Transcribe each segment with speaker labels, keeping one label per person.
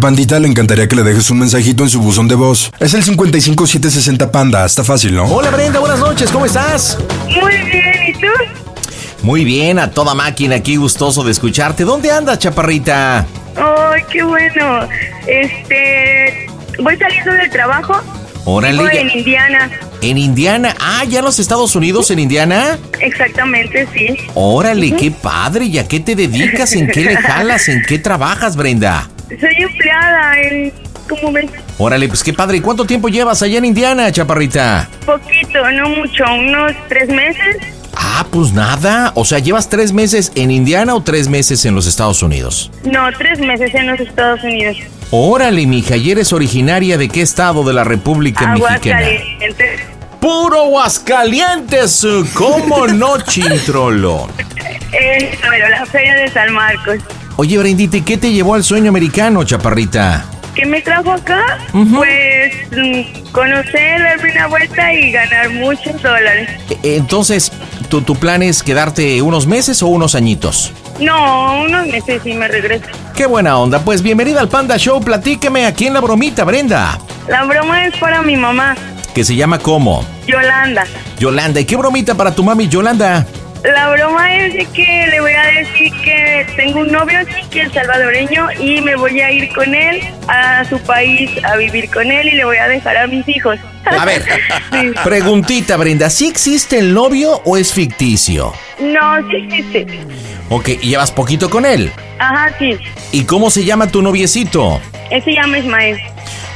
Speaker 1: Pandita le encantaría que le dejes un mensajito en su buzón de voz. Es el 55760 Panda, está fácil, ¿no?
Speaker 2: Hola Brenda, buenas noches, ¿cómo estás?
Speaker 3: Muy bien, ¿y tú?
Speaker 2: Muy bien, a toda máquina, aquí gustoso de escucharte. ¿Dónde andas, chaparrita?
Speaker 3: ¡Ay, qué bueno! Este. Voy saliendo del trabajo.
Speaker 2: Órale.
Speaker 3: Vivo en Indiana.
Speaker 2: En Indiana. Ah, ¿ya en los Estados Unidos, en Indiana?
Speaker 3: Exactamente, sí.
Speaker 2: Órale, qué padre. ¿Y a qué te dedicas? ¿En qué le jalas? ¿En qué trabajas, Brenda?
Speaker 3: Soy empleada en. ¿Cómo ven?
Speaker 2: Órale, pues qué padre. ¿Y cuánto tiempo llevas allá en Indiana, chaparrita?
Speaker 3: Poquito, no mucho, unos tres meses.
Speaker 2: Ah, pues nada. O sea, ¿llevas tres meses en Indiana o tres meses en los Estados Unidos?
Speaker 3: No, tres meses en los Estados Unidos.
Speaker 2: Órale, mija, ¿y eres originaria de qué estado de la República Mexicana?
Speaker 3: Aguascalientes.
Speaker 2: ¡Puro Aguascalientes! ¿Cómo no, chintrolo?
Speaker 3: Eh, pero la feria de San Marcos.
Speaker 2: Oye, Brendita, ¿y qué te llevó al sueño americano, chaparrita?
Speaker 3: ¿Qué me trajo acá? Pues mm, conocer, darme una vuelta y ganar muchos dólares.
Speaker 2: E- Entonces, ¿tu, ¿tu plan es quedarte unos meses o unos añitos?
Speaker 3: No, unos meses y me regreso.
Speaker 2: Qué buena onda. Pues bienvenida al Panda Show. Platíqueme aquí en la bromita, Brenda.
Speaker 3: La broma es para mi mamá,
Speaker 2: Que se llama ¿cómo?
Speaker 3: Yolanda.
Speaker 2: Yolanda. ¿Y qué bromita para tu mami, Yolanda?
Speaker 3: La broma es de que le voy a decir que tengo un novio que es salvadoreño, y me voy a ir con él a su país a vivir con él y le voy a dejar a mis hijos.
Speaker 2: A ver,
Speaker 3: Sí.
Speaker 2: preguntita, Brenda. ¿Sí existe el novio o es ficticio?
Speaker 3: No, sí existe.
Speaker 2: Ok, ¿y llevas poquito con él?
Speaker 3: Ajá, sí.
Speaker 2: ¿Y cómo se llama tu noviecito?
Speaker 3: Él se llama Ismael.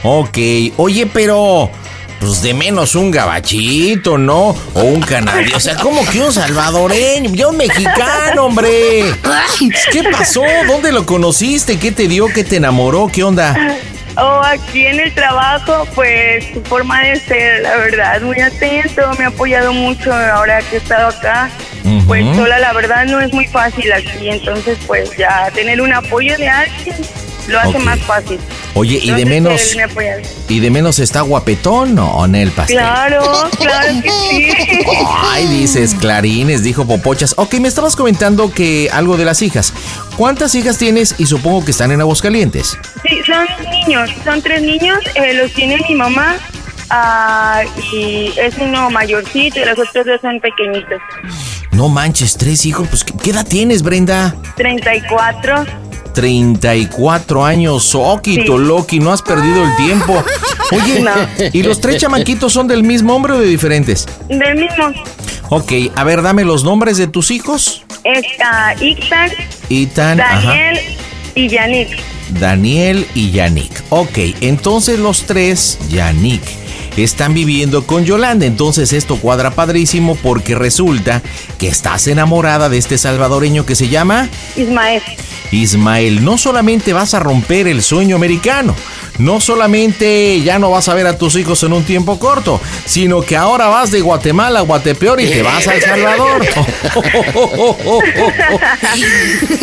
Speaker 2: Ok, oye, pero pues de menos un gabachito, ¿no? O un canadiense, o sea, como que un salvadoreño, ya un mexicano, hombre. ¿Qué pasó? ¿Dónde lo conociste? ¿Qué te dio? ¿Qué te enamoró? ¿Qué onda?
Speaker 3: O aquí en el trabajo, pues su forma de ser, la verdad, muy atento, me ha apoyado mucho ahora que he estado acá. Pues sola, la verdad, no es muy fácil aquí, entonces, pues ya tener un apoyo de alguien lo hace más fácil.
Speaker 2: Oye, y de menos, y de menos está guapetón o en el pastel.
Speaker 3: Claro, claro que sí.
Speaker 2: Ay, dices clarines, dijo Popochas. Ok, me estabas comentando que algo de las hijas. ¿Cuántas hijas tienes? Y supongo que están en Aguascalientes.
Speaker 3: Sí, son niños, son tres niños, eh, los tiene mi mamá ah, y es uno mayorcito y los otros dos son pequeñitos.
Speaker 2: No manches, tres hijos. Pues, ¿qué qué edad tienes, Brenda?
Speaker 3: 34,
Speaker 2: 34 años, Soquito,
Speaker 3: Sí.
Speaker 2: Loki, no has perdido el tiempo. Oye,
Speaker 3: No.
Speaker 2: ¿y los tres chamaquitos son del mismo hombre o de diferentes?
Speaker 3: del mismo.
Speaker 2: Ok, a ver, dame los nombres de tus hijos. Ethan, ajá.
Speaker 3: Daniel y Yannick.
Speaker 2: Daniel y Yannick. Ok, entonces los tres, Yannick, están viviendo con Yolanda. Entonces esto cuadra padrísimo porque resulta que estás enamorada de este salvadoreño que se llama
Speaker 3: Ismael.
Speaker 2: Ismael. No solamente vas a romper el sueño americano, no solamente ya no vas a ver a tus hijos en un tiempo corto, sino que ahora vas de Guatemala a Guatepeor y te vas a El Salvador.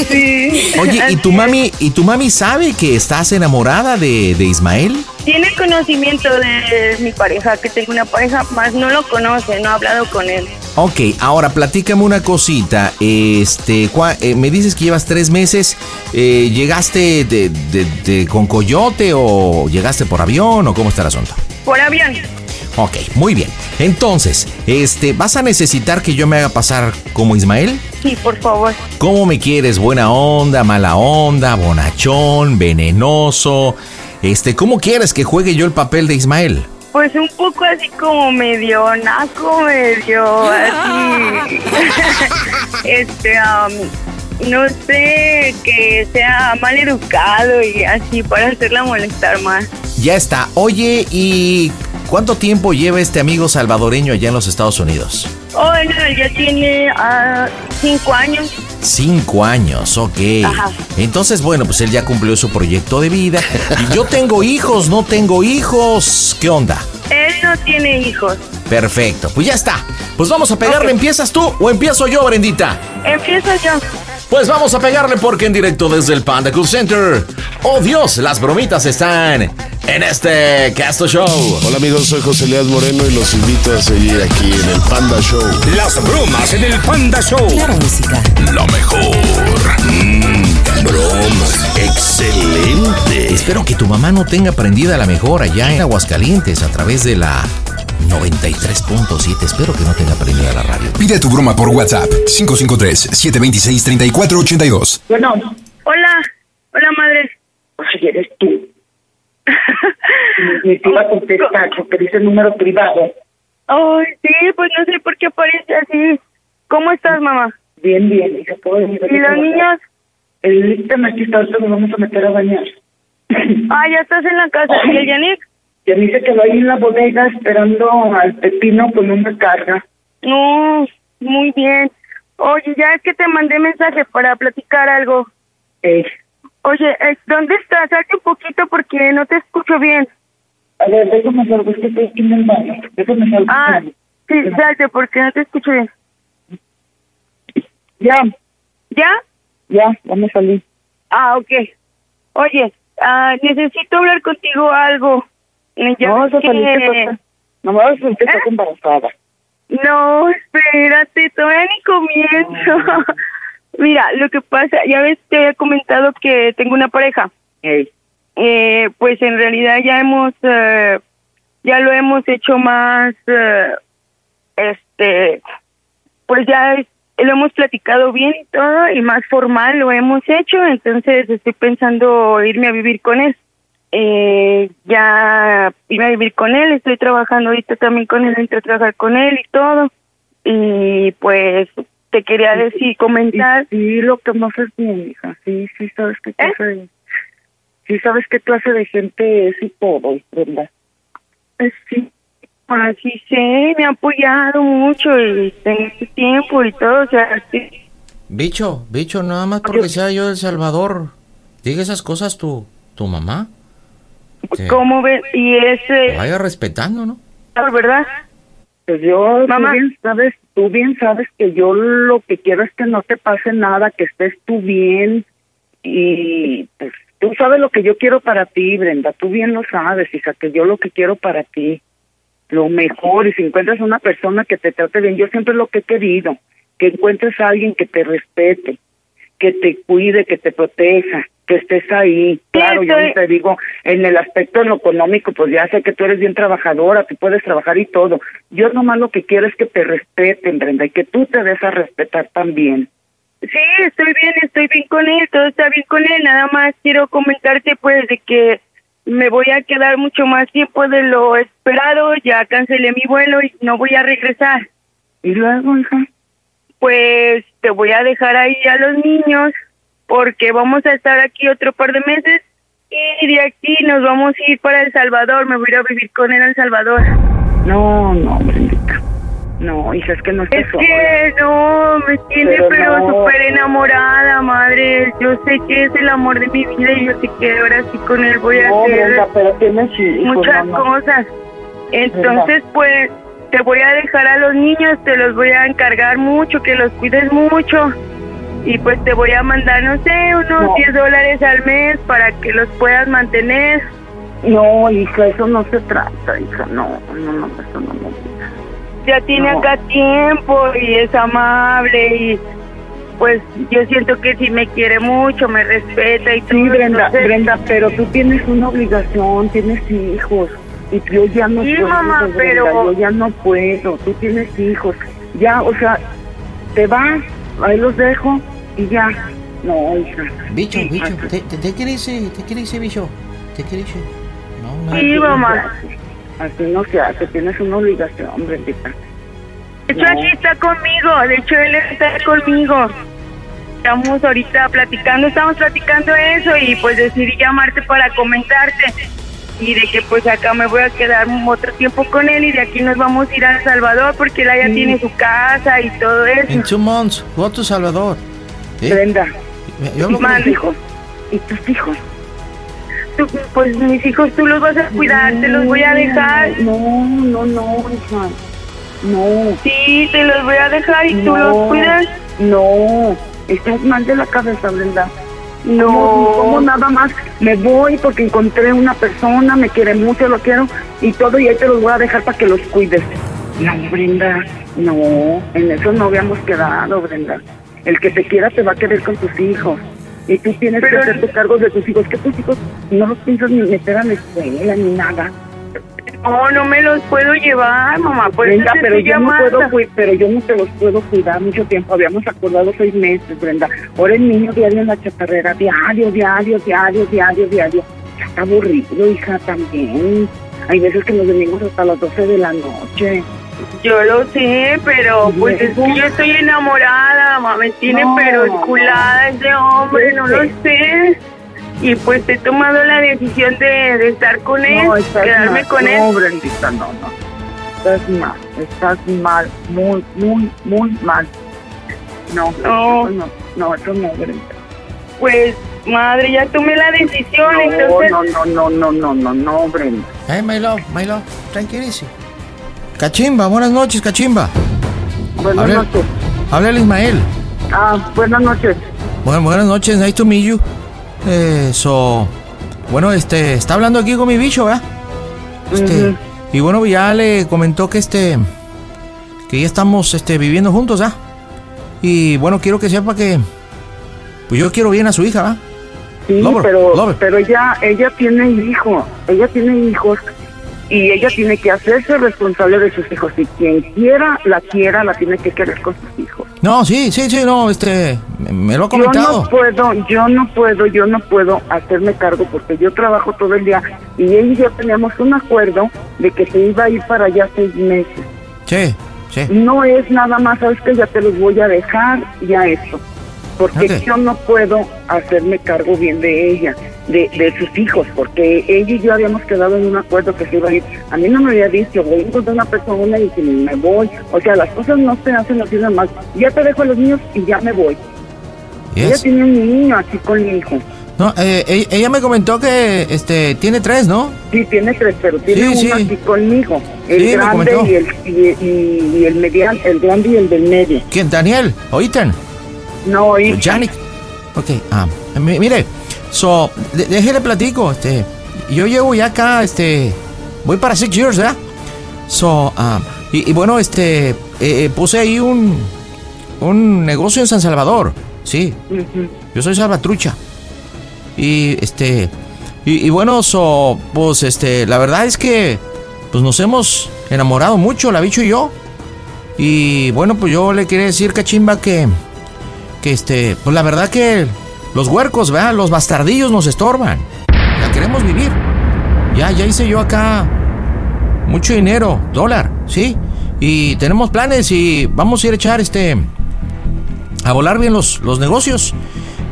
Speaker 3: Sí.
Speaker 2: Oye, ¿y tu mami, y tu mami sabe que estás enamorada de, de Ismael?
Speaker 3: Tiene conocimiento de mi pareja, que tengo una pareja, más no lo conoce, no ha hablado con él.
Speaker 2: Ok, ahora platícame una cosita. Este, eh, me dices que llevas tres meses. eh, ¿Llegaste de, de- de- con coyote o llegaste por avión o cómo está el asunto?
Speaker 3: Por avión.
Speaker 2: Ok, muy bien. Entonces, este, ¿vas a necesitar que yo me haga pasar como Ismael?
Speaker 3: Sí, por favor.
Speaker 2: ¿Cómo me quieres? ¿Buena onda, mala onda, bonachón, venenoso? Este, ¿cómo quieres que juegue yo el papel de Ismael?
Speaker 3: Pues un poco así como medio naco, medio así. este, am, no sé, que sea mal educado y así para hacerla molestar más.
Speaker 2: Ya está. Oye, ¿y cuánto tiempo lleva este amigo salvadoreño allá en los Estados Unidos?
Speaker 3: Oh, no, ya tiene ah, cinco años.
Speaker 2: Cinco años, ok.
Speaker 3: Ajá.
Speaker 2: Entonces, bueno, pues él ya cumplió su proyecto de vida. Y yo tengo hijos, no tengo hijos. ¿Qué onda?
Speaker 3: Él no tiene hijos.
Speaker 2: Perfecto, pues ya está. Pues vamos a pegarle. ¿Empiezas tú o empiezo yo, Brendita?
Speaker 3: Empiezo yo.
Speaker 2: Pues vamos a pegarle porque en directo desde el Panda Cool Center. Oh Dios, las bromitas están en este Casto Show.
Speaker 4: Hola amigos, soy José Leal Moreno y los invito a seguir aquí en el Panda Show.
Speaker 5: Las bromas en el Panda Show.
Speaker 6: Claro, música.
Speaker 5: Lo mejor. Mm, bromas. Excelente.
Speaker 2: Espero que tu mamá no tenga prendida la mejor allá en Aguascalientes a través de la 93.7. Espero que no tenga prendida la radio.
Speaker 1: Pide tu broma por WhatsApp 553-726-3482.
Speaker 7: Bueno,
Speaker 3: Hola. Hola, madre.
Speaker 7: ay, eres tú. Ni te iba a contestar porque dice número privado.
Speaker 3: Ay, sí, pues no sé por qué aparece así. ¿Cómo estás, mamá?
Speaker 7: Bien, bien, hija, puedo venir.
Speaker 3: ¿Y los niños?
Speaker 7: El tema aquí está, ahorita nos vamos a meter a bañar.
Speaker 3: Ah, ya estás en la casa. ¿Y el Yannick?
Speaker 7: Me dice que va ahí en la bodega esperando al pepino con una carga.
Speaker 3: No, muy bien. Oye, ya es que te mandé mensaje para platicar algo.
Speaker 7: Eh,
Speaker 3: Oye, ¿dónde estás? Salte un poquito porque no te escucho bien.
Speaker 7: a ver, déjame salgo, es que estoy aquí en el baño. Déjame salgo.
Speaker 3: Ah, sí, salte porque no te escucho bien.
Speaker 7: Ya,
Speaker 3: ¿Ya?
Speaker 7: ya, ya me salí.
Speaker 3: Ah, ok. Oye, ah, necesito hablar contigo algo.
Speaker 7: No, eso
Speaker 3: que-
Speaker 7: ¿qué pasa? No
Speaker 3: espérate, todavía ni comienzo. Mira, lo que pasa, ya ves, te había comentado que tengo una pareja. Eh, pues en realidad ya hemos, eh, ya lo hemos hecho más, eh, este, pues ya es- lo hemos platicado bien y todo, y más formal lo hemos hecho, entonces estoy pensando irme a vivir con él. Eh, ya irme a vivir con él, estoy trabajando ahorita también con él, entro a trabajar con él y todo. Y pues te quería decir, comentar.
Speaker 7: Sí, sí, lo que más es bien, hija. Sí, sí, sabes qué
Speaker 3: ¿Eh?
Speaker 7: clase de... Sí, sabes qué clase de gente es y todo, Brenda.
Speaker 3: Eh, Sí, así sé, me ha apoyado mucho y en este tiempo y todo, o sea, sí.
Speaker 2: Bicho, bicho, nada más porque sea yo del Salvador. Diga esas cosas tu, tu mamá. Que
Speaker 3: ¿Cómo ves? Y ese,
Speaker 2: vaya respetando, ¿no?
Speaker 3: ¿verdad?
Speaker 7: Pues yo,
Speaker 3: Mamá.
Speaker 7: tú bien sabes, tú bien sabes que yo lo que quiero es que no te pase nada, que estés tú bien y pues tú sabes lo que yo quiero para ti, Brenda, tú bien lo sabes, hija, que yo lo que quiero para ti, lo mejor y si encuentras una persona que te trate bien, yo siempre lo que he querido, que encuentres a alguien que te respete, que te cuide, que te proteja, que estés ahí. Claro, yo te digo, en el aspecto lo económico, pues ya sé que tú eres bien trabajadora, tú puedes trabajar y todo. Yo nomás lo que quiero es que te respeten, Brenda, y que tú te des a respetar también.
Speaker 3: Sí, estoy bien, estoy bien con él, todo está bien con él, nada más quiero comentarte pues de que me voy a quedar mucho más tiempo de lo esperado, ya cancelé mi vuelo y no voy a regresar.
Speaker 7: Y luego, hija,
Speaker 3: Pues te voy a dejar ahí a los niños porque vamos a estar aquí otro par de meses y de aquí nos vamos a ir para El Salvador. Me voy a ir a vivir con él a El Salvador.
Speaker 7: No, no, Brendita. No, hija, es que no estás
Speaker 3: Es que no, me tiene
Speaker 7: Pero
Speaker 3: pero
Speaker 7: no.
Speaker 3: súper enamorada, madre. Yo sé que es el amor de mi vida y yo sé que ahora sí con él voy a
Speaker 7: No,
Speaker 3: hacer
Speaker 7: Brenda, pero tienes hijos,
Speaker 3: muchas
Speaker 7: mamá.
Speaker 3: cosas. Entonces, pues, te voy a dejar a los niños, te los voy a encargar mucho, que los cuides mucho. Y pues te voy a mandar, no sé, unos
Speaker 7: No.
Speaker 3: 10 dólares al mes para que los puedas mantener.
Speaker 7: No, hija, eso no se trata, hija. No, no, no, eso no me gusta.
Speaker 3: Ya tiene
Speaker 7: No.
Speaker 3: acá tiempo y es amable y pues yo siento que sí me quiere mucho, me respeta y todo.
Speaker 7: Sí, Brenda,
Speaker 3: entonces-
Speaker 7: Brenda, pero tú tienes una obligación, tienes hijos. Y yo ya no
Speaker 3: Sí,
Speaker 7: puedo,
Speaker 3: mamá,
Speaker 7: Brenda,
Speaker 3: pero-
Speaker 7: yo ya no puedo. Tú tienes hijos. Ya, o sea, te vas, ahí los dejo y ya. No, hija.
Speaker 2: Bicho,
Speaker 7: Sí,
Speaker 2: bicho. ¿te, te, te qué dice? ¿Te qué dice, bicho? ¿Te qué dice? No, no.
Speaker 3: Sí,
Speaker 7: Así
Speaker 3: mamá.
Speaker 7: Así no se hace, tienes una obligación, Brendita.
Speaker 3: De hecho,
Speaker 7: No.
Speaker 3: aquí está conmigo, de hecho, él está conmigo. Estamos ahorita platicando, estamos platicando eso y pues decidí llamarte para comentarte. Y de que pues acá me voy a quedar otro tiempo con él y de aquí nos vamos a ir a Salvador porque él
Speaker 7: Sí.
Speaker 3: tiene su casa y todo eso.
Speaker 2: two months, go to Salvador. ¿Eh?
Speaker 7: Brenda,
Speaker 2: Yo
Speaker 7: ¿y tus hijos? ¿Y tus hijos?
Speaker 3: Tú, pues mis hijos tú los vas a cuidar, te los voy a dejar.
Speaker 7: No, no, no, hija. No.
Speaker 3: Sí, te los voy a dejar y tú
Speaker 7: no,
Speaker 3: los cuidas.
Speaker 7: No, estás mal de la cabeza, Brenda.
Speaker 3: No.
Speaker 7: ¿Cómo, cómo nada más me voy porque encontré una persona, me quiere mucho, lo quiero y todo y ahí te los voy a dejar para que los cuides? No, Brenda, no, en eso no habíamos quedado, Brenda. El que te quiera te va a querer con tus hijos. Y tú tienes
Speaker 3: Pero-
Speaker 7: que hacerte cargo de tus hijos, que tus hijos no los piensas ni meter a la escuela ni nada.
Speaker 3: No, no me los puedo llevar, mamá. Por
Speaker 7: Brenda, pero yo no puedo pero yo no te los puedo cuidar mucho tiempo. Habíamos acordado seis meses, Brenda. Ahora el niño diario en la chatarrera, diario, diario, diario, diario, diario. Ya está aburrido, hija, también. Hay veces que nos venimos hasta las 12 de la noche.
Speaker 3: Yo lo sé, pero pues es que yo estoy enamorada, mamá. Me tiene
Speaker 7: No.
Speaker 3: pero esculada ese hombre, no lo sé. Y pues he tomado la decisión de, de estar con él,
Speaker 7: No,
Speaker 3: quedarme
Speaker 7: mal.
Speaker 3: con
Speaker 7: no,
Speaker 3: él.
Speaker 7: Brendita, no, no. Estás mal, estás mal, muy, muy, muy mal. No,
Speaker 3: No.
Speaker 7: eso no, no, eso no, Brenda.
Speaker 3: Pues, madre, ya tomé la decisión,
Speaker 7: No,
Speaker 3: entonces...
Speaker 7: no, no, no, no, no, no, no, Brenda.
Speaker 2: Hey, my love, my love, tranquilísimo. Cachimba, buenas noches, Cachimba.
Speaker 7: Buenas noches.
Speaker 2: Habla el Ismael.
Speaker 7: Ah, buenas noches.
Speaker 2: Bueno, buenas noches, nice to meet you. Eh, so, bueno, este, está hablando aquí con mi bicho, ¿verdad? Este, y bueno, ya le comentó que este, que ya estamos, este, viviendo juntos, ¿ah? Y bueno, quiero que sepa que, pues yo quiero bien a su hija.
Speaker 7: Sí,
Speaker 2: Lover,
Speaker 7: pero,
Speaker 2: lover.
Speaker 7: pero ella, ella tiene hijos, ella tiene hijos y ella tiene que hacerse responsable de sus hijos. Y quien quiera, la quiera, la tiene que querer con sus hijos.
Speaker 2: No, sí, sí, sí, no, este, me, me lo ha
Speaker 7: Yo
Speaker 2: comentado.
Speaker 7: no puedo, yo no puedo, yo no puedo hacerme cargo porque yo trabajo todo el día y ella y yo teníamos un acuerdo de que se iba a ir para allá seis meses.
Speaker 2: Sí, sí.
Speaker 7: No es nada más, sabes que ya te los voy a dejar, ya esto. Porque yo no puedo hacerme cargo bien de ella, de, de sus hijos, porque ella y yo habíamos quedado en un acuerdo que se iba a ir. A mí no me había dicho, voy a encontrar una persona y que me voy. O sea, las cosas no se hacen así nada más. Ya te dejo a los niños y ya me voy. Ella tiene un niño así conmigo.
Speaker 2: No, eh, ella, ella me comentó que, este, tiene tres, ¿no?
Speaker 7: Sí, tiene tres, pero tiene
Speaker 2: Sí,
Speaker 7: uno
Speaker 2: sí.
Speaker 7: así conmigo. El
Speaker 2: Sí,
Speaker 7: grande y el, y, y- y el mediano, el grande y el del medio.
Speaker 2: ¿Quién? ¿Daniel? ¿O Ethan?
Speaker 7: No, y
Speaker 2: Yannick. Ok, ah, mi- mire, so, de- déjele platico, este, yo llevo ya acá, este, voy para six years, ¿verdad? So, ah, y, y bueno, este, eh, eh, puse ahí un, un negocio en San Salvador, sí, yo soy salvatrucha. Y, este, y, y bueno, so, pues, este, la verdad es que, pues nos hemos enamorado mucho, la bicho y yo. Y bueno, pues yo le quería decir, cachimba, que, que este, pues la verdad que los huercos, ¿verdad? Los bastardillos nos estorban. La queremos vivir. Ya, ya hice yo acá mucho dinero, dólar, ¿sí? Y tenemos planes y vamos a ir a echar este, a volar bien los, los negocios.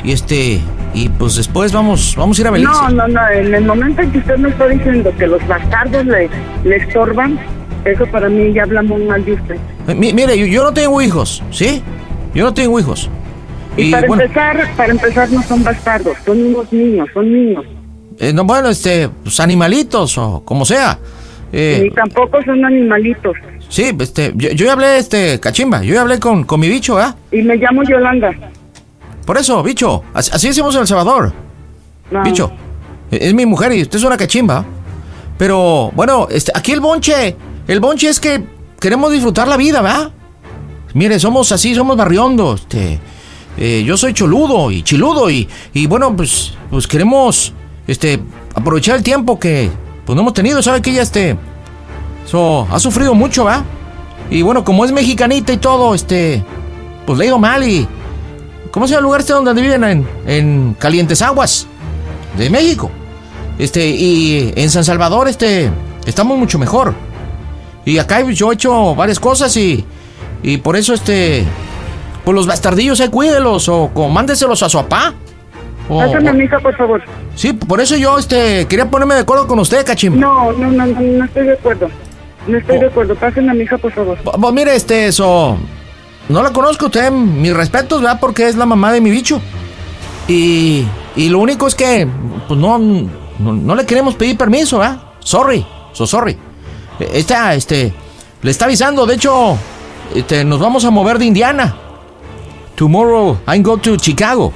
Speaker 2: y este, y pues después vamos, vamos a ir a Belice.
Speaker 7: No, no, no. En el momento en que usted me está diciendo que los bastardos le, le estorban, eso para mí ya habla muy mal de usted.
Speaker 2: Mi- mire, yo, yo no tengo hijos, ¿sí? Yo no tengo hijos.
Speaker 7: Y,
Speaker 2: Y,
Speaker 7: para
Speaker 2: bueno,
Speaker 7: empezar, para empezar no son bastardos, son unos niños, son niños.
Speaker 2: eh, no, bueno, este, pues animalitos o como sea. Eh,
Speaker 7: Ni tampoco son animalitos.
Speaker 2: sí, este, yo, yo ya hablé, este, cachimba, yo ya hablé con, con mi bicho, ¿ah?
Speaker 7: Y me llamo Yolanda.
Speaker 2: Por eso, bicho, así, así decimos en El Salvador.
Speaker 7: No.
Speaker 2: Bicho, eh, es mi mujer y usted es una cachimba. Pero, bueno, este, aquí el bonche, el bonche es que queremos disfrutar la vida, ¿verdad? Mire, somos así, somos barriondos, este, eh, yo soy choludo y chiludo y, y bueno, pues, pues queremos, este, aprovechar el tiempo que, pues no hemos tenido, ¿sabe que ella, este, so, ha sufrido mucho, ¿verdad? Y bueno, como es mexicanita y todo, este, pues le ido mal y, ¿cómo se llama el lugar este donde viven? En, en Calientes Aguas, de México. Este, y en San Salvador, este, estamos mucho mejor. Y acá yo he hecho varias cosas y, y por eso, este, pues los bastardillos, eh, cuídelos o, o mándeselos a su papá. O-
Speaker 7: Pásame mi hija, por favor.
Speaker 2: sí, por eso yo, este, quería ponerme de acuerdo con usted, cachimba.
Speaker 7: No, no, no, no, no estoy de acuerdo. No estoy
Speaker 2: Oh.
Speaker 7: de acuerdo. Pásenme a mi hija, por favor.
Speaker 2: Bu- mire, este, eso. No la conozco usted, mis respetos, ¿verdad? Porque es la mamá de mi bicho. Y, y lo único es que, pues no, no, no le queremos pedir permiso, ¿verdad? Sorry, so sorry. Esta, este, le está avisando, de hecho, este, nos vamos a mover de Indiana. Tomorrow I go to Chicago.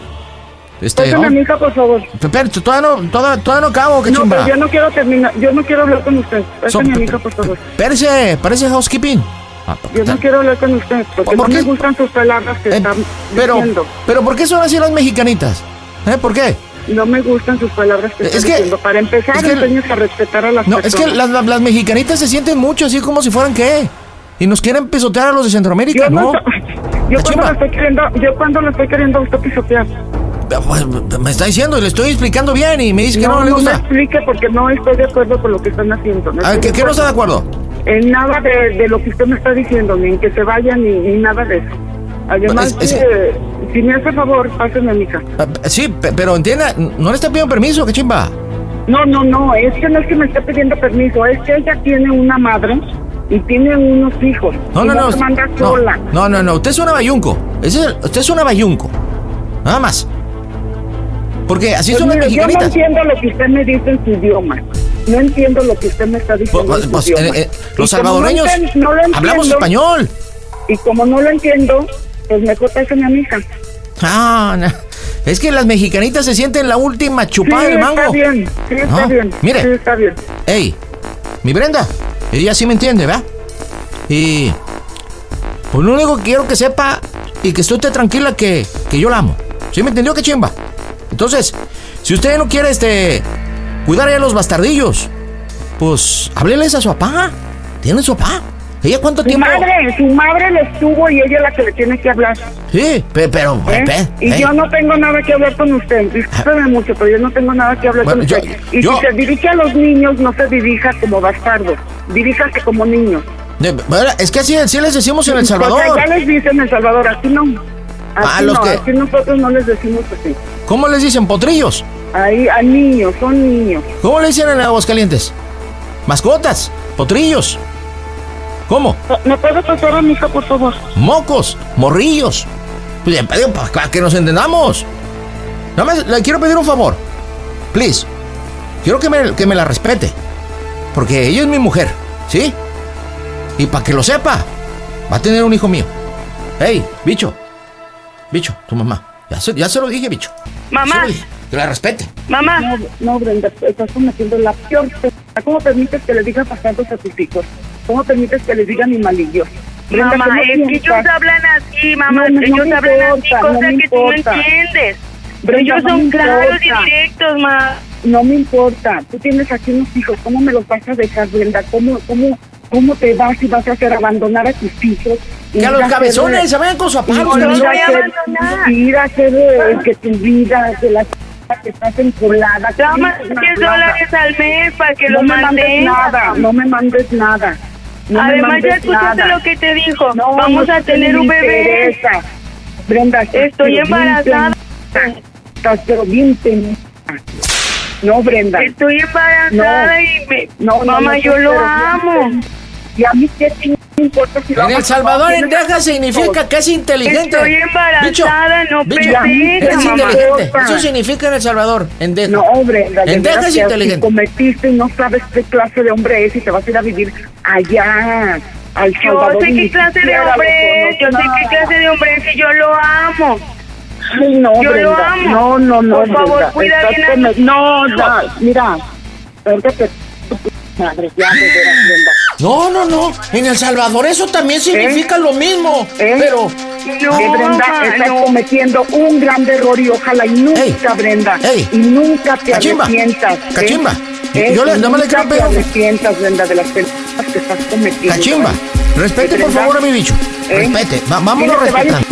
Speaker 2: Este, oh,
Speaker 7: mi hija, por favor.
Speaker 2: pero todavía no, todavía, todavía no acabo, que
Speaker 7: No, pero yo no quiero terminar. Yo no quiero hablar con usted. A mi hija, por favor.
Speaker 2: Parece, parece housekeeping. Ah,
Speaker 7: Yo no quiero hablar con usted. Porque
Speaker 2: ¿Por
Speaker 7: no me
Speaker 2: qué?
Speaker 7: gustan sus palabras que
Speaker 2: Eh,
Speaker 7: están
Speaker 2: pero,
Speaker 7: diciendo.
Speaker 2: pero ¿por qué son así las mexicanitas? ¿Eh? ¿Por qué?
Speaker 7: No me gustan sus palabras que
Speaker 2: Es
Speaker 7: están
Speaker 2: que-
Speaker 7: diciendo. Para empezar,
Speaker 2: es que-
Speaker 7: a respetar a las
Speaker 2: No, es
Speaker 7: personas.
Speaker 2: que las, las- las mexicanitas se sienten mucho así como si fueran qué. Y nos quieren pisotear a los de Centroamérica,
Speaker 7: Yo,
Speaker 2: ¿no?
Speaker 7: no, yo cuando lo estoy queriendo, yo cuando lo estoy queriendo a usted pisotear.
Speaker 2: Pues, me está diciendo y le estoy explicando bien y me dice que no,
Speaker 7: no,
Speaker 2: le
Speaker 7: no me
Speaker 2: gusta.
Speaker 7: explique porque no estoy de acuerdo con lo que están haciendo. No
Speaker 2: A
Speaker 7: estoy
Speaker 2: ¿qué, qué no está de acuerdo?
Speaker 7: En nada de, de lo que usted me está diciendo, ni en que se vayan, ni, ni nada de eso. Además,
Speaker 2: Es- es-
Speaker 7: eh, si me hace favor, pásenme a mi hija.
Speaker 2: Ah, Sí, pe- pero entienda, no le está pidiendo permiso, qué chimba.
Speaker 7: No, no, no, es que no es que me esté pidiendo permiso, es que ella tiene una madre y tiene unos hijos.
Speaker 2: No, no, no.
Speaker 7: manda
Speaker 2: no,
Speaker 7: sola.
Speaker 2: No, no, no. Usted es una bayunco. Usted es una bayunco. Nada más. Porque así
Speaker 7: Pues
Speaker 2: son las
Speaker 7: mire, yo no
Speaker 2: mexicanitas.
Speaker 7: entiendo lo que usted me dice en su idioma. No entiendo lo que usted me está diciendo.
Speaker 2: Pues,
Speaker 7: en su
Speaker 2: pues,
Speaker 7: idioma.
Speaker 2: eh, eh, los
Speaker 7: no
Speaker 2: salvadoreños
Speaker 7: enten- no lo
Speaker 2: hablamos español.
Speaker 7: Y como no lo entiendo, pues mejor pásenme a mi hija.
Speaker 2: Ah, no. Es que las mexicanitas se sienten la última chupada
Speaker 7: sí,
Speaker 2: del mango.
Speaker 7: está bien, sí, está bien.
Speaker 2: mire.
Speaker 7: Sí, está bien.
Speaker 2: Ey, mi Brenda, ella sí me entiende, ¿verdad? Y pues lo único que quiero que sepa y que esté usted tranquila que, que yo la amo. ¿Sí me entendió, qué chimba? Entonces, si usted no quiere este cuidar a los bastardillos, pues hábleles a su papá. ¿Tiene su papá? ¿Ella cuánto
Speaker 7: Su
Speaker 2: tiempo?
Speaker 7: madre, su madre le estuvo y ella es la que le tiene que hablar.
Speaker 2: Sí, pe- pero...
Speaker 7: ¿eh?
Speaker 2: pe-
Speaker 7: y yo no tengo nada que hablar con usted. Discúlpeme mucho, pero yo no tengo nada que hablar
Speaker 2: Bueno,
Speaker 7: con
Speaker 2: yo-
Speaker 7: usted. y
Speaker 2: yo-
Speaker 7: si se dirige a los niños, no se dirija como bastardo. Diríjase como niño.
Speaker 2: De- es que así, así les decimos en El Salvador.
Speaker 7: Porque ya les dicen en El Salvador, aquí no. Aquí
Speaker 2: Ah, los
Speaker 7: no,
Speaker 2: que-
Speaker 7: aquí nosotros no les decimos así.
Speaker 2: ¿Cómo les dicen? ¿Potrillos?
Speaker 7: Ahí, a niños, son niños.
Speaker 2: ¿Cómo le dicen en Aguascalientes? Mascotas, potrillos. ¿Cómo?
Speaker 7: ¿Me puede pasar a mi hija, por favor?
Speaker 2: Mocos, morrillos. Pues pido para que nos entendamos. Nada más le quiero pedir un favor. Please. Quiero que me, que me la respete. Porque ella es mi mujer, ¿sí? Y para que lo sepa, va a tener un hijo mío. Hey, bicho. Bicho, tu mamá. Ya se, ya se lo dije, bicho.
Speaker 3: Mamá.
Speaker 2: Dije. Que la respete.
Speaker 3: Mamá.
Speaker 7: No, no, Brenda, estás cometiendo la peor pe- ¿Cómo permites que le digan bastardos a tus hijos? ¿Cómo permites que les digan? Brenda,
Speaker 3: Mamá,
Speaker 7: ¿qué
Speaker 3: es
Speaker 7: no
Speaker 3: que ellos hablan así, mamá.
Speaker 7: No, no, no
Speaker 3: ellos
Speaker 7: me
Speaker 3: hablan así,
Speaker 7: importa, no
Speaker 3: cosas que tú no
Speaker 7: importa.
Speaker 3: entiendes.
Speaker 7: Brenda,
Speaker 3: ellos
Speaker 7: no
Speaker 3: son
Speaker 7: me
Speaker 3: claros y
Speaker 7: importa.
Speaker 3: directos, ma.
Speaker 7: No me importa. Tú tienes aquí unos hijos. ¿Cómo me los vas a dejar, Brenda? ¿Cómo, cómo, cómo te vas y vas a hacer abandonar a tus hijos?
Speaker 2: Que a los cabezones se vayan con su papá. los
Speaker 3: no
Speaker 2: cabezones.
Speaker 3: voy a
Speaker 7: hacer-
Speaker 3: abandonar.
Speaker 7: Ir a hacer eh, que tu vida, que la que estás encolada. que una
Speaker 3: 10
Speaker 7: plaga.
Speaker 3: dólares al mes para que
Speaker 7: no
Speaker 3: lo
Speaker 7: me mandes nada, no me mandes nada. No
Speaker 3: Además, ya escuchaste
Speaker 7: nada.
Speaker 3: lo que te dijo.
Speaker 7: No,
Speaker 3: Vamos
Speaker 7: no
Speaker 3: a
Speaker 7: te
Speaker 3: tener un bebé.
Speaker 7: interesa. Brenda,
Speaker 3: Estoy embarazada.
Speaker 7: Estás pero bien. No, Brenda.
Speaker 3: Estoy embarazada y me...
Speaker 7: No,
Speaker 3: mamá, yo lo
Speaker 7: bien
Speaker 3: amo.
Speaker 7: penita. Y a mí qué me importa si
Speaker 2: En El Salvador,
Speaker 7: trabajar?
Speaker 2: endeja significa que es inteligente.
Speaker 3: Estoy embarazada, no
Speaker 2: bicho, eres inteligente. Eso significa en El Salvador, endeja.
Speaker 7: No, Brenda, de
Speaker 2: Endeja
Speaker 7: veras
Speaker 2: es
Speaker 7: que
Speaker 2: inteligente.
Speaker 7: si cometiste y no sabes qué clase de hombre es y te vas a ir a vivir allá al
Speaker 3: Yo
Speaker 7: Salvador.
Speaker 3: sé
Speaker 7: y
Speaker 3: qué clase de
Speaker 7: lo
Speaker 3: hombre es, yo sé qué clase de hombre es y yo lo amo.
Speaker 7: Ay, no,
Speaker 3: Yo lo
Speaker 7: Brenda.
Speaker 3: amo.
Speaker 7: No, no, no,
Speaker 3: Por favor,
Speaker 7: Brenda.
Speaker 3: cuida
Speaker 7: Estás
Speaker 3: bien a
Speaker 7: No, no, mira. Ahorita te... Madre, ya, de veras, Brenda.
Speaker 2: No, no, no. En El Salvador eso también significa lo mismo.
Speaker 7: ¿Eh?
Speaker 2: Pero,
Speaker 3: No,
Speaker 7: Eh, Brenda,
Speaker 3: mamá,
Speaker 7: estás
Speaker 3: no.
Speaker 7: cometiendo un grande error y ojalá y nunca,
Speaker 2: Ey,
Speaker 7: Brenda,
Speaker 2: ey.
Speaker 7: y nunca te
Speaker 2: Cachimba,
Speaker 7: arrepientas. ¿eh?
Speaker 2: cachimba.
Speaker 7: ¿Eh?
Speaker 2: Yo le- nada más le
Speaker 7: nunca
Speaker 2: quiero
Speaker 7: te
Speaker 2: pegar.
Speaker 7: arrepientas, Brenda, de las que estás cometiendo.
Speaker 2: cachimba, respete por favor a mi bicho.
Speaker 7: ¿Eh?
Speaker 2: Respete. Va- vámonos respetando.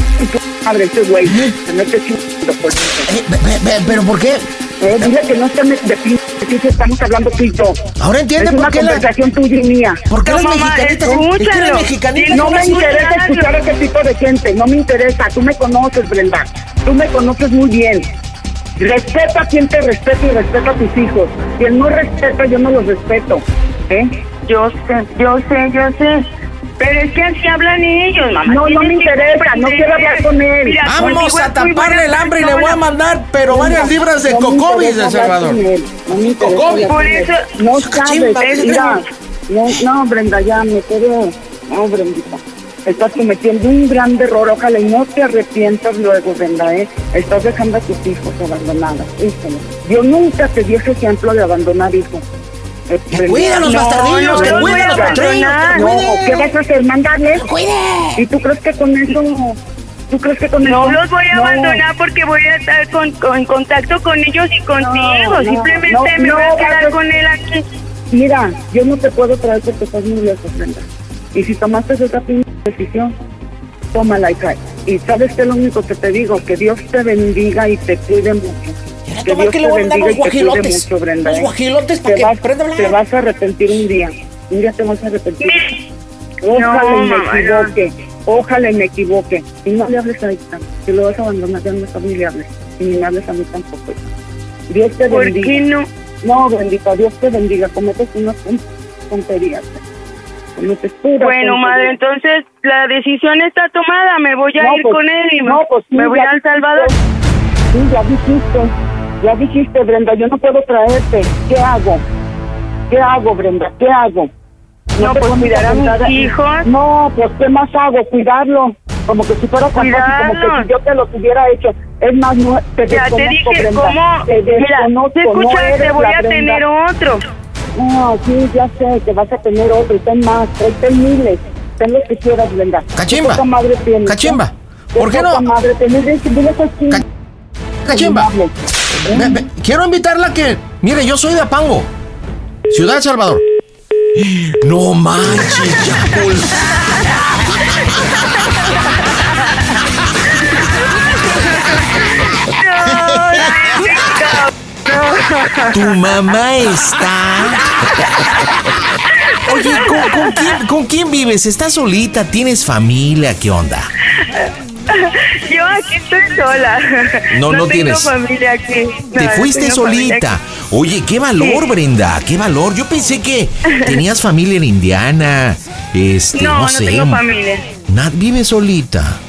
Speaker 7: madre, ese güey. No esté chingando por eso.
Speaker 2: Eh, ¿Pero por qué?
Speaker 7: Eh, dile que no estemos de pinche, estamos hablando tú y yo.
Speaker 2: Ahora entiende
Speaker 7: es una
Speaker 2: por qué la-
Speaker 7: conversación tuya y mía.
Speaker 2: ¿Por qué
Speaker 3: No,
Speaker 2: las
Speaker 3: mamá,
Speaker 2: mexicanitas? Es que las
Speaker 3: escúchalo.
Speaker 2: mexicanitas
Speaker 7: No me interesa escuchar a ese tipo de gente, no me interesa. Tú me conoces, Brenda. Tú me conoces muy bien. Respeta a quien te respeta y respeta a tus hijos. Quien no respeta, yo no los respeto. ¿Eh?
Speaker 3: Yo sé, yo sé, yo sé. Pero es que así hablan ellos, mamá.
Speaker 7: No, no me interesa, no quiero hablar con él.
Speaker 3: Mira,
Speaker 2: Vamos a taparle el hambre y le voy a mandar, pero varias libras de
Speaker 7: No interesa
Speaker 2: de Salvador.
Speaker 7: No
Speaker 3: Por eso-
Speaker 7: No sabes,
Speaker 2: es-
Speaker 7: mira. No, no, Brenda, ya me quedo. No, Brendita. Estás cometiendo un gran error. Ojalá y no te arrepientas luego, Brenda, ¿eh? Estás dejando a tus hijos abandonados. Yo nunca te di ese ejemplo de abandonar hijos.
Speaker 2: Que cuiden los
Speaker 3: No,
Speaker 2: bastardillos,
Speaker 3: no
Speaker 2: que
Speaker 3: voy a
Speaker 2: los
Speaker 3: abandonar.
Speaker 7: No. ¿qué vas a hacer? ¿Mandarles? ¿Y tú crees que con eso... ¿Tú crees que con
Speaker 3: No
Speaker 7: eso...
Speaker 3: los voy a
Speaker 7: No.
Speaker 3: abandonar porque voy a estar con, con- en contacto con ellos y contigo.
Speaker 7: no,
Speaker 3: Simplemente
Speaker 7: no,
Speaker 3: me
Speaker 7: no,
Speaker 3: voy a quedar con él aquí.
Speaker 7: Mira, yo no te puedo traer porque estás muy lejos, Brenda. Y si tomaste esa decisión, tómala y cae. Y sabes que lo único que te digo, que Dios te bendiga y te cuide mucho. Que Dios
Speaker 2: que
Speaker 7: te
Speaker 2: le voy a mandar
Speaker 7: bendiga
Speaker 2: los
Speaker 7: y te cuide
Speaker 2: guajilotes.
Speaker 7: mucho, Brenda.
Speaker 2: Los
Speaker 7: ¿eh?
Speaker 2: guajilotes para
Speaker 7: Te
Speaker 2: que
Speaker 7: vas,
Speaker 2: a
Speaker 7: te
Speaker 2: hablar.
Speaker 7: vas a arrepentir un día. Un día te vas a arrepentir. Ojalá me
Speaker 3: mamá, no.
Speaker 7: equivoque. Ojalá y me equivoque. Y no le hables a ella. Si lo vas a abandonar, ya no a mí le hables. Y ni me hables a mí tampoco. Dios te
Speaker 3: ¿Por
Speaker 7: bendiga.
Speaker 3: qué no?
Speaker 7: No, bendita, Dios te bendiga. Cometes unas ton- tonterías.
Speaker 3: Bueno, madre, entonces la decisión está tomada. Me voy a
Speaker 7: No,
Speaker 3: ir
Speaker 7: pues,
Speaker 3: con él y
Speaker 7: no, pues sí,
Speaker 3: me voy
Speaker 7: ya
Speaker 3: a El Salvador.
Speaker 7: Sí, ya dijiste. Ya dijiste, Brenda, yo no puedo traerte. ¿Qué hago? ¿Qué hago, Brenda? ¿Qué hago?
Speaker 3: No,
Speaker 7: te
Speaker 3: pues, cuidar a mis hijos.
Speaker 7: No, pues ¿qué más hago? Cuidarlo. Como que si fuera tan fácil, como que si yo te lo hubiera hecho. Es más, no, te
Speaker 3: Ya te dije
Speaker 7: Brenda.
Speaker 3: cómo.
Speaker 7: Te
Speaker 3: Mira, te escuchas,
Speaker 7: no
Speaker 3: te voy a
Speaker 7: Brenda.
Speaker 3: tener otro.
Speaker 7: No, sí, ya sé que vas a tener otro. y Ten más, ten- ten miles. Ten lo que quieras, Brenda.
Speaker 2: Cachimba.
Speaker 7: ¿Qué madre tienes?
Speaker 2: Cachimba.
Speaker 7: ¿Qué
Speaker 2: ¿Por qué no?
Speaker 7: madre tienes? Dile- dile
Speaker 2: Cachimba. Ve- Quiero invitarla a que. Mire, yo soy de Apango, Ciudad de Salvador. No manches, ya, Paul. Tu mamá está. Oye, ¿con, con quién, con quién vives? ¿Estás solita? ¿Tienes familia? ¿Qué onda?
Speaker 3: Yo aquí estoy sola.
Speaker 2: No, no
Speaker 3: tengo
Speaker 2: tienes.
Speaker 3: familia aquí. No,
Speaker 2: Te
Speaker 3: no
Speaker 2: fuiste
Speaker 3: tengo
Speaker 2: solita.
Speaker 3: aquí.
Speaker 2: Oye, qué valor,
Speaker 3: Sí.
Speaker 2: Brenda, qué valor. Yo pensé que tenías familia en Indiana. Este, no,
Speaker 3: No, no
Speaker 2: sé.
Speaker 3: tengo familia.
Speaker 2: Nat vive solita.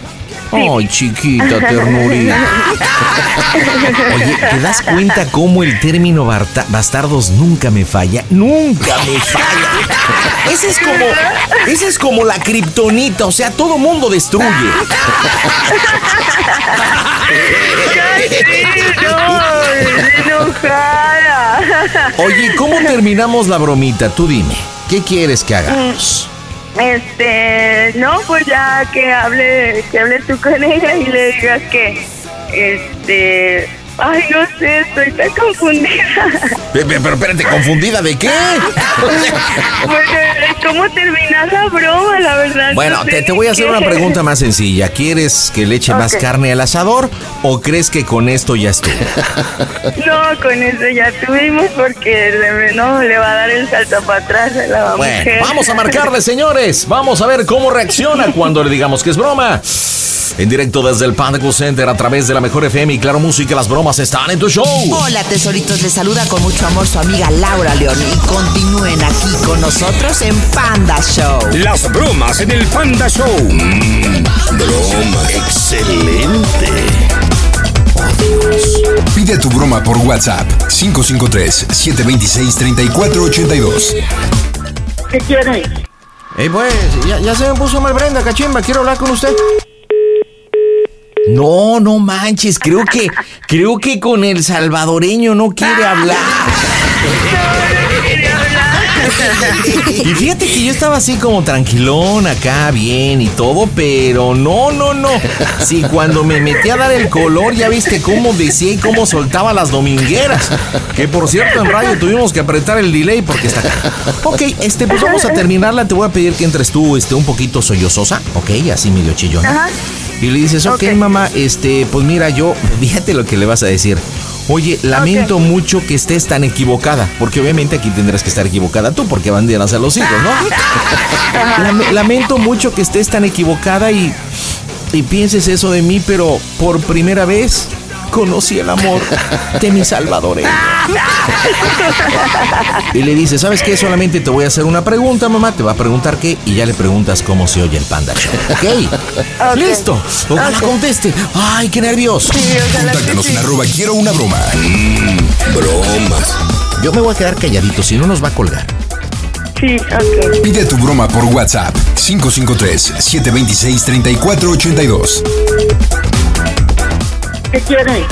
Speaker 2: Ay, chiquita ternurita. Oye, ¿te das cuenta cómo el término bastardos nunca me falla? Nunca me falla. Ese es como, ese es como la kriptonita, o sea, todo mundo destruye. Oye, ¿cómo terminamos la bromita? Tú dime, ¿qué quieres que hagamos?
Speaker 3: Este, no, pues ya que hable, que hable tú con ella y le digas que, este, ay, no sé, estoy tan confundida.
Speaker 2: Pe- pe- Pero espérate, ¿confundida de qué?
Speaker 3: Bueno, ¿cómo terminar la broma, la verdad?
Speaker 2: Bueno,
Speaker 3: No sé
Speaker 2: te, voy a hacer
Speaker 3: qué.
Speaker 2: una pregunta más sencilla. ¿Quieres que le eche más carne al asador o crees que con esto ya estuvo?
Speaker 3: No, con eso ya tuvimos porque le- no le va a dar el salto para atrás a la
Speaker 2: Bueno,
Speaker 3: mujer.
Speaker 2: vamos a marcarle, señores. Vamos a ver cómo reacciona cuando le digamos que es broma. En directo desde el Panda Center a través de la Mejor FM y Claro Música, las bromas bromas están en tu show.
Speaker 6: Hola, tesoritos. Les saluda con mucho amor su amiga Laura León. Y continúen aquí con nosotros en Panda Show.
Speaker 5: Las bromas en el Panda Show. Broma. Excelente.
Speaker 1: Pide tu broma por WhatsApp 553-726-3482.
Speaker 7: ¿Qué quieres?
Speaker 2: Ey, pues, ya, ya se me puso mal Brenda, cachimba. Quiero hablar con usted. No, no manches, creo que, creo que con el salvadoreño no quiere hablar. Y fíjate que yo estaba así como tranquilón acá, bien y todo, pero no, no, no. Sí, cuando me metí a dar el color, ya viste cómo decía y cómo soltaba las domingueras. Que por cierto, en radio tuvimos que apretar el delay porque está acá. Ok, este, pues vamos a terminarla. Te voy a pedir que entres tú, este, un poquito sollozosa, ok, así medio chillona. Y le dices, ok, mamá, este, pues mira, yo, fíjate lo que le vas a decir. Oye, lamento mucho que estés tan equivocada, porque obviamente aquí tendrás que estar equivocada tú, porque banderas a los hijos, ¿no? Lame- lamento mucho que estés tan equivocada y, y pienses eso de mí, pero por primera vez conocí el amor de mi salvadoreño. Y le dice, ¿sabes qué? Solamente te voy a hacer una pregunta, mamá. Te va a preguntar qué y ya le preguntas cómo se oye el Panda Show. ¿Ok? Listo. Ojalá conteste. Ay, qué nervios.
Speaker 1: Contáctanos en arroba quiero una broma.
Speaker 5: Bromas.
Speaker 2: Yo me voy a quedar calladito, si no nos va a colgar.
Speaker 3: Sí, ok.
Speaker 1: Pide tu broma por WhatsApp 553-726-3482.
Speaker 7: ¿Qué quieres?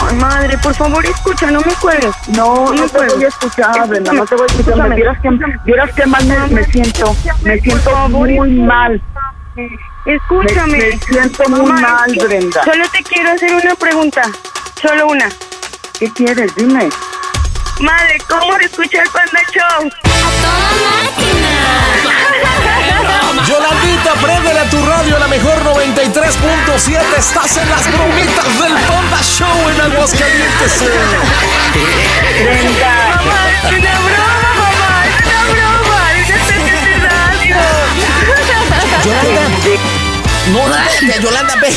Speaker 3: Ay, madre, por favor, escucha, no me cuelgues.
Speaker 7: No, no te
Speaker 3: puedo.
Speaker 7: voy a escuchar, Brenda, no te voy a escuchar. Vieras que, vieras que mal me, me siento. Me siento
Speaker 3: favor,
Speaker 7: muy mal.
Speaker 3: Escúchame.
Speaker 7: Me- me siento muy mal, Brenda.
Speaker 3: Solo te quiero hacer una pregunta. Solo una.
Speaker 7: ¿Qué quieres? Dime.
Speaker 3: Madre, ¿cómo se escucha el Panda Show?
Speaker 2: Yolandita, préndele a tu radio a la mejor 93.7. Estás en las bromitas del Panda Show en Aguascalientes.
Speaker 3: Mamá, es una broma, mamá, es una broma. Es especial de radio.
Speaker 2: Yolanda. No, Yolanda, ve.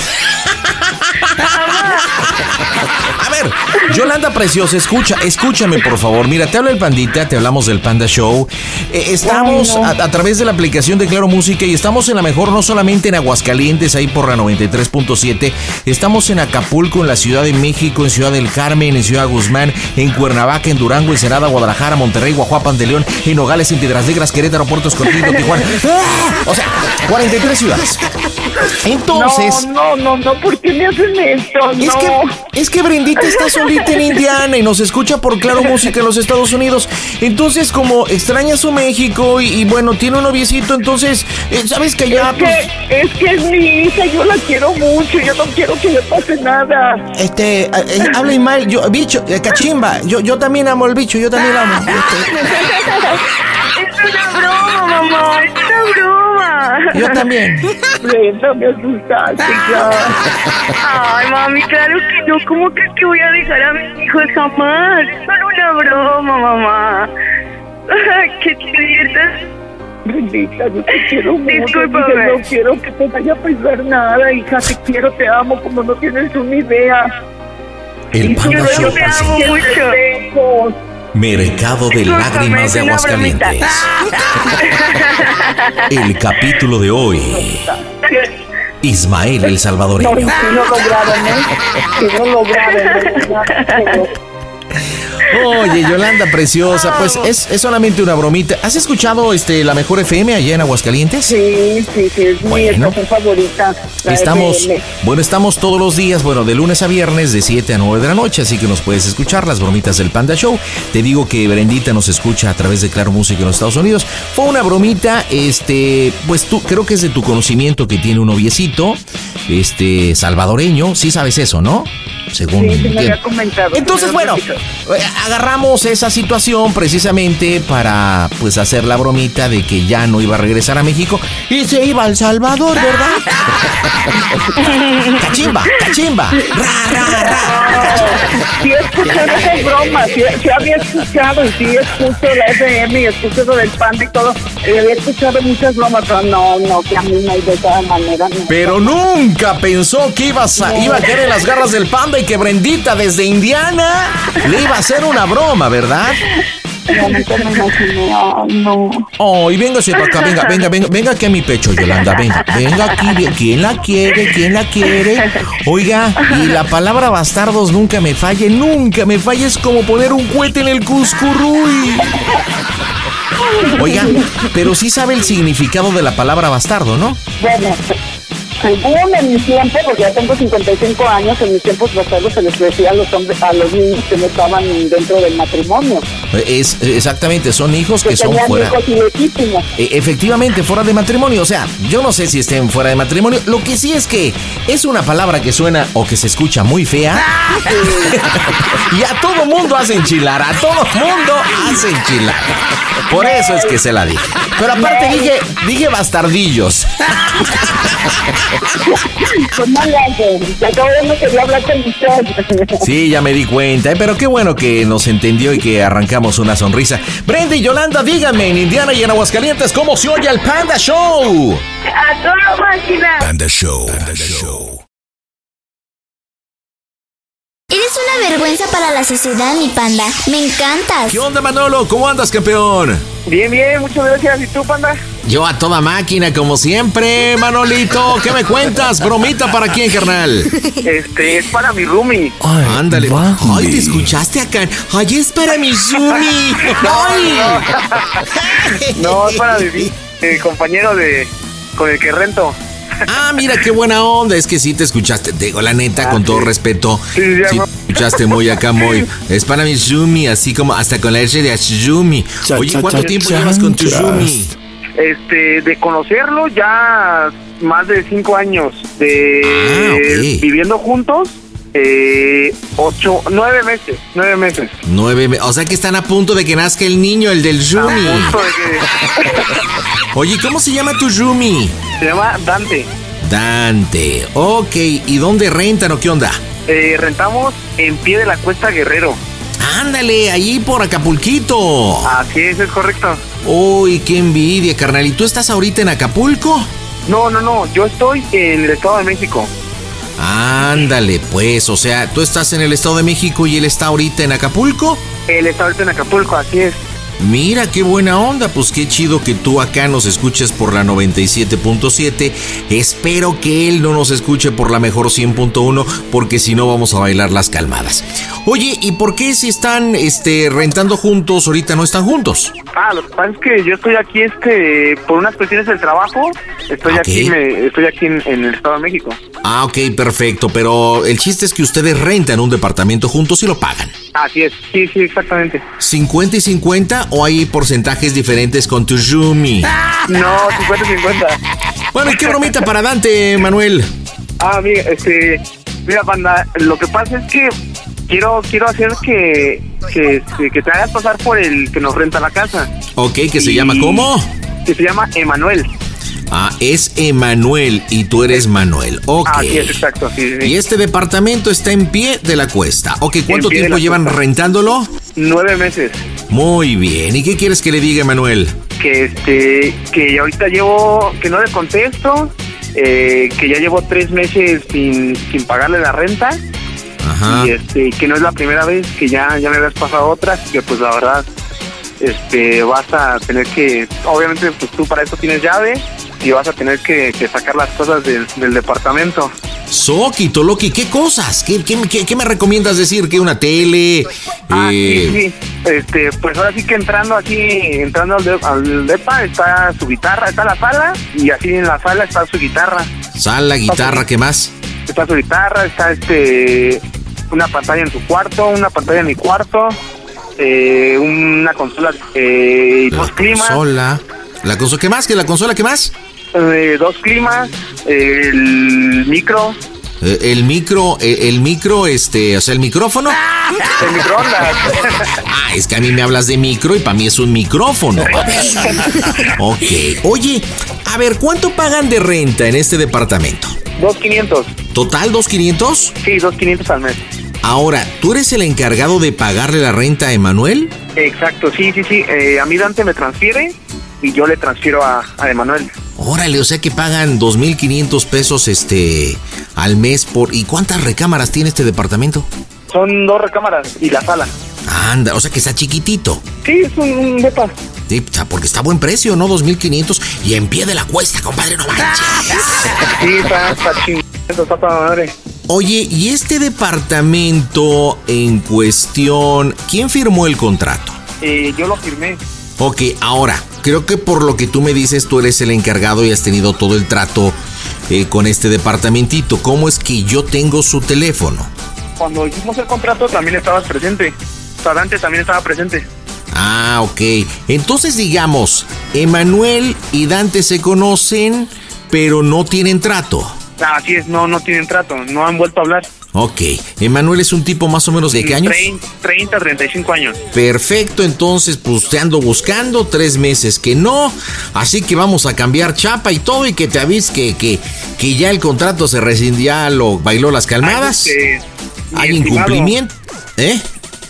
Speaker 2: A ver, Yolanda Preciosa, escucha, escúchame por favor. Mira, te habla el Pandita, te hablamos del Panda Show. Eh, estamos a, a través de la aplicación de Claro Música y estamos en la mejor, no solamente en Aguascalientes, ahí por la 93.7. Estamos en Acapulco, en la Ciudad de México, en Ciudad del Carmen, en Ciudad Guzmán, en Cuernavaca, en Durango, Ensenada, Guadalajara, Monterrey, Guajuapan de León, en Nogales, en Piedras Negras, Querétaro, Puerto Escondido, Tijuana. ¡Ah! O sea, 43 ciudades. Entonces.
Speaker 7: No, no, no, no, ¿por qué me hacen esto?
Speaker 2: Es
Speaker 7: no.
Speaker 2: que, es que Brendita está solita en Indiana y nos escucha por Claro Música en los Estados Unidos. Entonces, como extraña su México y, y bueno, tiene un noviecito, entonces, eh, ¿sabes que ya?
Speaker 7: Es que, es que es mi hija, yo la quiero mucho, yo no quiero que le pase nada.
Speaker 2: Este, eh, eh, habla mal, yo, bicho, eh, cachimba, yo, yo también amo al bicho, yo también amo.
Speaker 3: Es una broma, mamá, es una broma.
Speaker 2: Yo también.
Speaker 7: Brenda, me asustaste ya.
Speaker 3: Ay, mami, claro que no. ¿Cómo crees que voy a dejar a mis hijos jamás? Es solo una broma, mamá. Ay, que te diviertas.
Speaker 7: Brendita, yo te quiero mucho.
Speaker 3: Discúlpame.
Speaker 7: No quiero que te vaya a pensar nada, hija. Te quiero, te amo, como no tienes una idea.
Speaker 2: El
Speaker 3: Yo te amo mucho.
Speaker 2: Mercado de
Speaker 3: Discúlpame,
Speaker 2: lágrimas de Aguascalientes. El capítulo de hoy. Ismael el
Speaker 7: No,
Speaker 2: salvadoreño.
Speaker 7: si no lo graben, ¿eh? Si no lo graben, ¿eh?
Speaker 2: Oye, Yolanda preciosa, pues es, es solamente una bromita. ¿Has escuchado este la mejor FM allá en Aguascalientes?
Speaker 7: Sí, sí, sí, es mi
Speaker 2: Bueno.
Speaker 7: estación favorita.
Speaker 2: Estamos,
Speaker 7: FM.
Speaker 2: bueno, estamos todos los días, bueno, de lunes a viernes, de 7 a 9 de la noche, así que nos puedes escuchar las bromitas del Panda Show. Te digo que Brendita nos escucha a través de Claro Música en los Estados Unidos. Fue una bromita, este, pues tú, creo que es de tu conocimiento que tiene un noviecito, este, salvadoreño, sí sabes eso, ¿no? Según
Speaker 7: Sí, sí, me
Speaker 2: entiendo.
Speaker 7: había comentado.
Speaker 2: Entonces, bueno, agarramos esa situación precisamente para pues hacer la bromita de que ya no iba a regresar a México y se iba al Salvador, ¿verdad? cachimba, cachimba. Ra, ra, ra.
Speaker 7: Sí escuché esas bromas, sí, sí había escuchado y sí escucho la FM y escucho lo del panda y todo, eh, había escuchado muchas bromas, pero no, no, que a mí no hay de todas maneras. no.
Speaker 2: Pero nunca pensó que ibas a, iba a caer en las garras del panda y que Brendita desde Indiana le iba a hacer una broma, ¿verdad?
Speaker 7: No, nunca me imaginé, ay, no.
Speaker 2: Oh, y véngase para acá, venga, venga, venga, venga aquí a mi pecho, Yolanda, venga, venga aquí. ¿quién la quiere? ¿Quién la quiere? Oiga, y la palabra bastardos nunca me falle, nunca me falle, es como poner un cohete en el cuscurruy. Oiga, pero sí sabe el significado de la palabra bastardo, ¿no?
Speaker 7: Bueno, según en mi tiempo, porque ya tengo 55 años, en mis tiempos bastardos se les decía a los hombres, a los niños que no estaban dentro del matrimonio.
Speaker 2: Es exactamente, son hijos
Speaker 7: Que
Speaker 2: que son fuera.
Speaker 7: hijos ilegítimos.
Speaker 2: E- Efectivamente, fuera de matrimonio. O sea, yo no sé si estén fuera de matrimonio. Lo que sí es que es una palabra que suena o que se escucha muy fea. y a todo mundo hace enchilar. A todo mundo hace enchilar. Por eso es que se la dije. Pero aparte dije, dije bastardillos.
Speaker 7: Pues no le hacen. Que acabo de no quería hablar con usted.
Speaker 2: Sí, ya me di cuenta. ¿eh? Pero qué bueno que nos entendió y que arrancamos una sonrisa. Brenda y Yolanda, díganme en Indiana y en Aguascalientes cómo se oye el Panda Show.
Speaker 8: A toda máquina.
Speaker 5: Panda Show. Panda Show.
Speaker 9: Eres una vergüenza para la sociedad, mi panda. Me encantas.
Speaker 2: ¿Qué onda, Manolo? ¿Cómo andas, campeón?
Speaker 8: Bien, bien, muchas gracias. ¿Y tú, panda?
Speaker 2: Yo a toda máquina, como siempre, Manolito. ¿Qué me cuentas? Bromita para quién, carnal.
Speaker 8: Este, es para mi roomie.
Speaker 2: Ándale. Ay, ¿te escuchaste acá? Ay, es para mi Zumi. Ay.
Speaker 8: No, es para mi eh, compañero de con el que rento.
Speaker 2: Ah, mira qué buena onda. Es que sí te escuchaste. Te digo la neta, con todo respeto.
Speaker 8: Sí, sí,
Speaker 2: Sí te escuchaste muy acá, muy. Es para mi Zumi, así como hasta con la R de.
Speaker 10: Cha,
Speaker 2: Oye, ¿cuánto
Speaker 10: cha,
Speaker 2: tiempo
Speaker 10: cha,
Speaker 2: llevas con tu. Zumi?
Speaker 8: Este, de conocerlo ya más de cinco años. De
Speaker 2: Ah, ok.
Speaker 8: viviendo juntos, eh, ocho, nueve meses, nueve meses.
Speaker 2: Nueve. me- O sea que están a punto de que nazca el niño, el del.
Speaker 8: Punto de que-
Speaker 2: Oye, ¿cómo se llama tu Zumi?
Speaker 8: se llama Dante.
Speaker 2: Dante. Ok, ¿y dónde rentan o qué onda?
Speaker 8: Eh, rentamos en pie de la Cuesta Guerrero.
Speaker 2: Ándale, allí por Acapulquito.
Speaker 8: Así es, es correcto.
Speaker 2: Uy, qué envidia, carnal. ¿Y tú estás ahorita en Acapulco?
Speaker 8: No, no, no, yo estoy en el Estado de México.
Speaker 2: Ándale, pues, o sea, tú estás en el Estado de México y él está ahorita en Acapulco.
Speaker 8: Él está ahorita en Acapulco, así es.
Speaker 2: Mira qué buena onda, pues qué chido que tú acá nos escuches por la 97.7. Espero que él no nos escuche por la mejor 100.1 porque si no vamos a bailar las calmadas. Oye, ¿y por qué si están este rentando juntos ahorita no están juntos?
Speaker 8: Ah, lo que pasa es que yo estoy aquí este por unas cuestiones del trabajo. Estoy aquí, me, estoy aquí en, en el Estado de México.
Speaker 2: Ah, ok, perfecto, pero el chiste es que ustedes rentan un departamento juntos y lo pagan.
Speaker 8: Así es, sí, sí, exactamente.
Speaker 2: ¿50 y 50 o hay porcentajes diferentes con tu Yumi?
Speaker 8: No, 50-50.
Speaker 2: Bueno, ¿y qué bromita para Dante, Manuel?
Speaker 8: Ah, mira, este, mira, banda, lo que pasa es que quiero quiero hacer que que, este, que te hagas pasar por el que nos renta la casa,
Speaker 2: Ok, que se
Speaker 8: Y-
Speaker 2: llama ¿cómo?
Speaker 8: que se llama Emanuel.
Speaker 2: Ah, es Emanuel y tú eres Manuel. Ok.
Speaker 8: Así es, exacto, sí, sí.
Speaker 2: Y este departamento está en pie de la cuesta. Ok, ¿cuánto tiempo llevan
Speaker 8: cuesta.
Speaker 2: rentándolo?
Speaker 8: Nueve meses.
Speaker 2: Muy bien. ¿Y qué quieres que le diga, Emanuel?
Speaker 8: que este que ahorita llevo que no le contesto eh, que ya llevo tres meses sin, sin pagarle la renta
Speaker 2: Ajá.
Speaker 8: y este que no es la primera vez que ya ya me habías pasado otra que pues la verdad este vas a tener que obviamente pues tú para eso tienes llave y vas a tener que, que sacar las cosas del, del departamento
Speaker 2: Soquito, Loki, ¿qué cosas? ¿Qué, qué, qué- qué me recomiendas decir? ¿Que una tele?
Speaker 8: Ah,
Speaker 2: Eh,
Speaker 8: sí, sí. Este, pues ahora sí que entrando aquí, entrando al, de- al depa, está su guitarra, está la sala, y así en la sala está su guitarra.
Speaker 2: Sala, guitarra, ¿qué más?
Speaker 8: está su guitarra, está este una pantalla en su cuarto, una pantalla en mi cuarto, eh, una consola, eh,
Speaker 2: La
Speaker 8: dos climas,
Speaker 2: consola. ¿La consola qué más? ¿Que la consola qué más?
Speaker 8: eh, dos climas, el micro,
Speaker 2: Eh, el micro, eh, el micro, este, o sea, el micrófono.
Speaker 8: el microondas.
Speaker 2: Ah, es que a mí me hablas de micro y para mí es un micrófono. Ok. Oye, a ver, ¿cuánto pagan de renta en este departamento?
Speaker 8: dos quinientos,
Speaker 2: ¿Total 2.500?
Speaker 8: sí, dos quinientos al mes.
Speaker 2: Ahora, ¿tú eres el encargado de pagarle la renta a Emanuel?
Speaker 8: Exacto, sí, sí, sí. Eh, a mí Dante me transfiere
Speaker 11: y yo le transfiero a, a Emanuel.
Speaker 2: Órale, o sea que pagan 2.500 pesos este al mes por... ¿Y cuántas recámaras tiene este departamento?
Speaker 11: Son dos recámaras y la sala.
Speaker 2: Anda, o sea que está chiquitito.
Speaker 11: Sí, es un, un depa.
Speaker 2: Sí, porque está a buen precio, ¿no? 2.500 y en pie de la cuesta, compadre, no manches.
Speaker 11: Sí, está, está está para madre.
Speaker 2: Oye, ¿y este departamento en cuestión, quién firmó el contrato?
Speaker 11: Eh, yo lo firmé.
Speaker 2: Ok, ahora, creo que por lo que tú me dices, tú eres el encargado y has tenido todo el trato eh, con este departamentito. ¿Cómo es que yo tengo su teléfono?
Speaker 11: Cuando hicimos el contrato también estabas presente. O sea, Dante también estaba presente.
Speaker 2: Ah, ok. Entonces digamos, Emanuel y Dante se conocen, pero no tienen trato.
Speaker 11: Ah, Así es, no, no tienen trato, no han vuelto a hablar.
Speaker 2: Ok, Emanuel es un tipo más o menos de qué años?
Speaker 11: 30, 30, 35 años.
Speaker 2: Perfecto, entonces pues te ando buscando tres meses que no, así que vamos a cambiar chapa y todo y que te avise que, que, que ya el contrato se rescindió, lo bailó las calmadas.
Speaker 11: Ay, este,
Speaker 2: Hay incumplimiento. ¿Eh?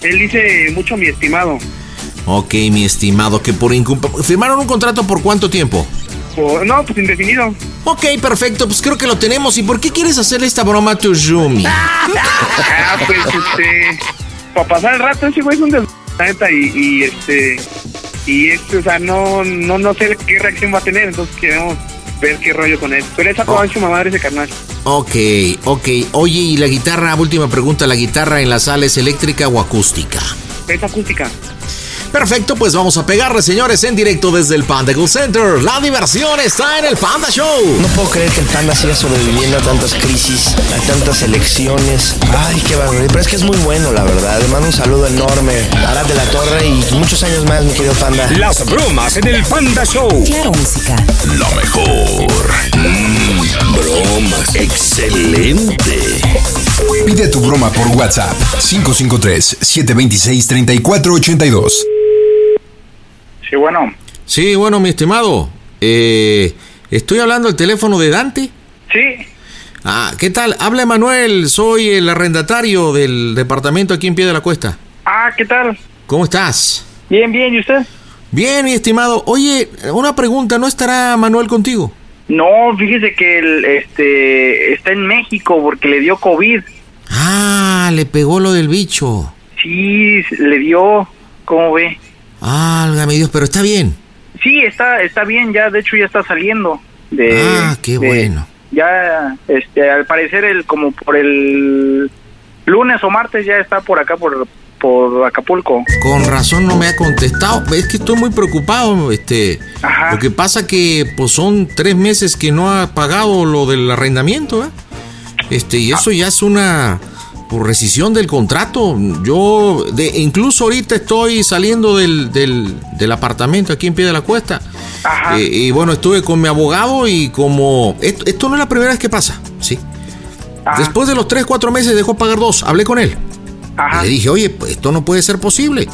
Speaker 11: Él dice mucho mi estimado.
Speaker 2: Ok, mi estimado, que por incumplimiento... ¿Firmaron un contrato por cuánto tiempo?
Speaker 11: Por- no, pues indefinido.
Speaker 2: Ok, perfecto, pues creo que lo tenemos. ¿Y por qué quieres hacerle esta broma a tu Yumi?
Speaker 11: Ah, pues este. Para pasar el rato, ese güey es un des... y, y este. Y este, o sea, no, no, no sé qué reacción va a tener, entonces queremos ver qué rollo con él. Pero esa toda su mamá ese carnal.
Speaker 2: Ok, ok. Oye, ¿y la guitarra? Última pregunta, ¿la guitarra en la sala es eléctrica o acústica?
Speaker 11: Es acústica.
Speaker 2: Perfecto, pues vamos a pegarle, señores, en directo desde el Panda Cool Center. La diversión está en el Panda Show.
Speaker 12: No puedo creer que el Panda siga sobreviviendo a tantas crisis, a tantas elecciones. Ay, qué barbaridad. Pero es que es muy bueno, la verdad. Le mando un saludo enorme Arad de la Torre y muchos años más, mi querido Panda.
Speaker 5: Las bromas en el Panda Show.
Speaker 6: Claro, música.
Speaker 5: Lo mejor. Mm, bromas. Excelente.
Speaker 1: Pide tu broma por WhatsApp 553-726-3482.
Speaker 11: Sí, bueno.
Speaker 2: Sí, bueno, mi estimado. Eh, estoy hablando al teléfono de Dante.
Speaker 11: Sí.
Speaker 2: Ah, ¿qué tal? Habla Manuel, soy el arrendatario del departamento aquí en Pie de la Cuesta.
Speaker 11: Ah, ¿qué tal?
Speaker 2: ¿Cómo estás?
Speaker 11: Bien, bien, ¿y usted?
Speaker 2: Bien, mi estimado. Oye, una pregunta, ¿no estará Manuel contigo?
Speaker 11: No, fíjese que el, este está en México porque le dio COVID.
Speaker 2: Ah, le pegó lo del bicho.
Speaker 11: Sí, le dio, ¿cómo ve?
Speaker 2: Álgame Dios, pero está bien.
Speaker 11: Sí, está está bien, ya de hecho ya está saliendo de
Speaker 2: Ah, qué
Speaker 11: de-
Speaker 2: bueno.
Speaker 11: Ya este al parecer el como por el lunes o martes ya está por acá por por Acapulco.
Speaker 2: Con razón no me ha contestado. Es que estoy muy preocupado. Este, lo que pasa que pues son tres meses que no ha pagado lo del arrendamiento, ¿eh? Este, y eso ya es una por rescisión del contrato. Yo, de, incluso ahorita estoy saliendo del, del, del apartamento aquí en pie de la cuesta. Eh, y bueno, estuve con mi abogado y como esto, esto no es la primera vez que pasa, sí. Después de los tres, cuatro meses dejó pagar dos. Hablé con él. Y le dije, oye, pues esto no puede ser posible.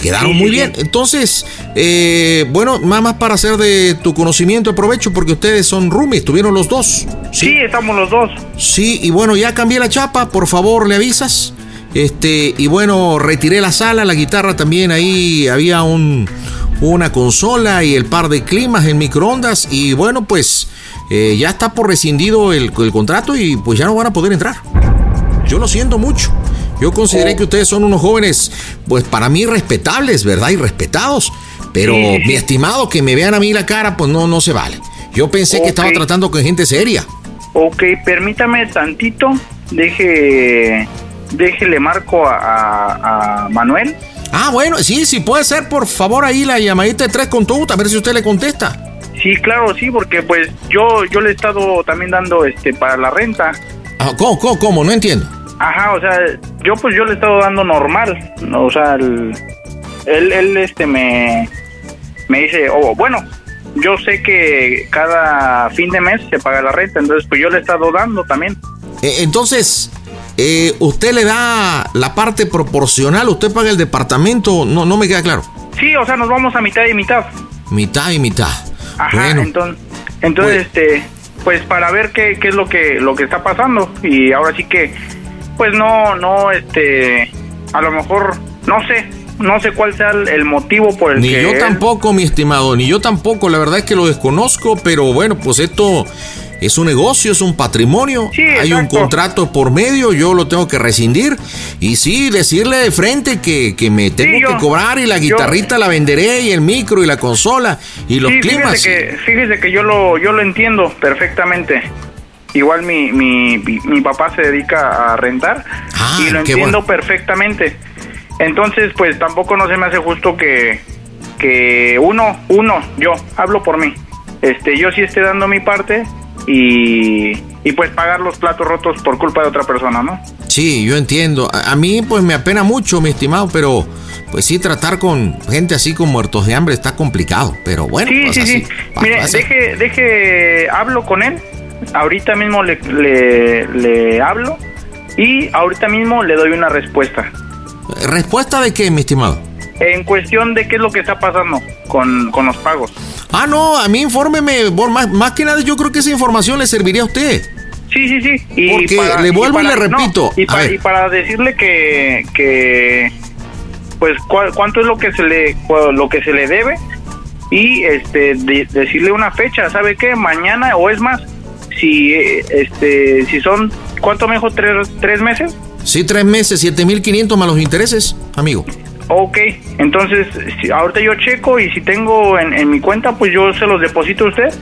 Speaker 2: Quedaron
Speaker 11: Sí,
Speaker 2: muy bien. Entonces, eh, bueno, nada más para hacer de tu conocimiento aprovecho porque ustedes son roomies, estuvieron los dos.
Speaker 11: Sí, estamos los dos.
Speaker 2: Sí, y bueno, ya cambié la chapa, por favor, le avisas. Este, y bueno, retiré la sala, la guitarra también, ahí había un, una consola y el par de climas en microondas. Y bueno, pues eh, ya está por rescindido el, el contrato y pues ya no van a poder entrar. Yo lo siento mucho. Yo consideré que ustedes son unos jóvenes, pues para mí respetables, ¿verdad? Y respetados. Pero
Speaker 11: Sí,
Speaker 2: mi estimado, que me vean a mí la cara, pues no, no se vale. Yo pensé que estaba tratando con gente seria.
Speaker 11: Ok, permítame tantito, deje déjele marco a, a- a Manuel.
Speaker 2: Ah, bueno, sí, sí, puede ser, por favor, ahí la llamadita de tres con tu, a ver si usted le contesta.
Speaker 11: Sí, claro, sí, porque pues yo yo le he estado también dando este para la renta.
Speaker 2: Ah, ¿Cómo, cómo, cómo? No entiendo.
Speaker 11: Ajá, o sea, yo pues yo le he estado dando normal, ¿no? o sea, el- él, él este me, me dice, oh, bueno, yo sé que cada fin de mes se paga la renta, entonces pues yo le he estado dando también.
Speaker 2: Eh, entonces, eh, usted le da la parte proporcional, usted paga el departamento, no, no me queda claro.
Speaker 11: Sí, o sea, nos vamos a mitad y mitad.
Speaker 2: Mitad y mitad.
Speaker 11: Ajá,
Speaker 2: Bueno,
Speaker 11: entonces, entonces este, pues para ver qué, qué es lo que lo que está pasando y ahora sí que, pues no, no, este, a lo mejor, no sé, no sé cuál sea el, motivo por el
Speaker 2: Ni
Speaker 11: que
Speaker 2: yo
Speaker 11: él-
Speaker 2: tampoco, mi estimado, ni yo tampoco. La verdad es que lo desconozco, pero bueno, pues esto es un negocio, es un patrimonio.
Speaker 11: Sí,
Speaker 2: Hay un contrato por medio, yo lo tengo que rescindir. Y sí, decirle de frente que, que me tengo
Speaker 11: yo-
Speaker 2: que cobrar y la
Speaker 11: yo-
Speaker 2: guitarrita la venderé y el micro y la consola y los
Speaker 11: sí,
Speaker 2: climas.
Speaker 11: Fíjese que, fíjese que yo lo, yo lo entiendo perfectamente. Igual mi, mi, mi, papá se dedica a rentar
Speaker 2: Ah,
Speaker 11: y lo entiendo
Speaker 2: bueno.
Speaker 11: perfectamente. Entonces, pues tampoco no se me hace justo que, que uno, uno, yo, hablo por mí, este, yo sí esté dando mi parte y, y pues pagar los platos rotos por culpa de otra persona, ¿no?
Speaker 2: Sí, yo entiendo. A, a mí pues me apena mucho, mi estimado, pero pues sí, tratar con gente así con muertos de hambre está complicado. Pero bueno,
Speaker 11: Sí,
Speaker 2: pues
Speaker 11: sí,
Speaker 2: así
Speaker 11: sí. Mire, deje, deje, hablo con él. Ahorita mismo le, le, le hablo y ahorita mismo le doy una respuesta.
Speaker 2: ¿Respuesta de qué, mi estimado?
Speaker 11: En cuestión de qué es lo que está pasando con, con los pagos.
Speaker 2: Ah, no, a mí infórmeme. por Más, más que nada, yo creo que esa información le serviría a usted.
Speaker 11: Sí, sí, sí. Y
Speaker 2: Porque le vuelvo y le
Speaker 11: no,
Speaker 2: repito,
Speaker 11: y, para, y para decirle que, que pues cua- cuánto es lo que se le lo que se le debe y este de- decirle una fecha, ¿sabe qué? Mañana o es más, si eh, este si son ¿cuánto me dijo? ¿Tres, tres meses?
Speaker 2: Sí, tres meses, 7.500 más los intereses, amigo.
Speaker 11: Ok, entonces si, ahorita yo checo y si tengo en, en mi cuenta, pues yo se los deposito a usted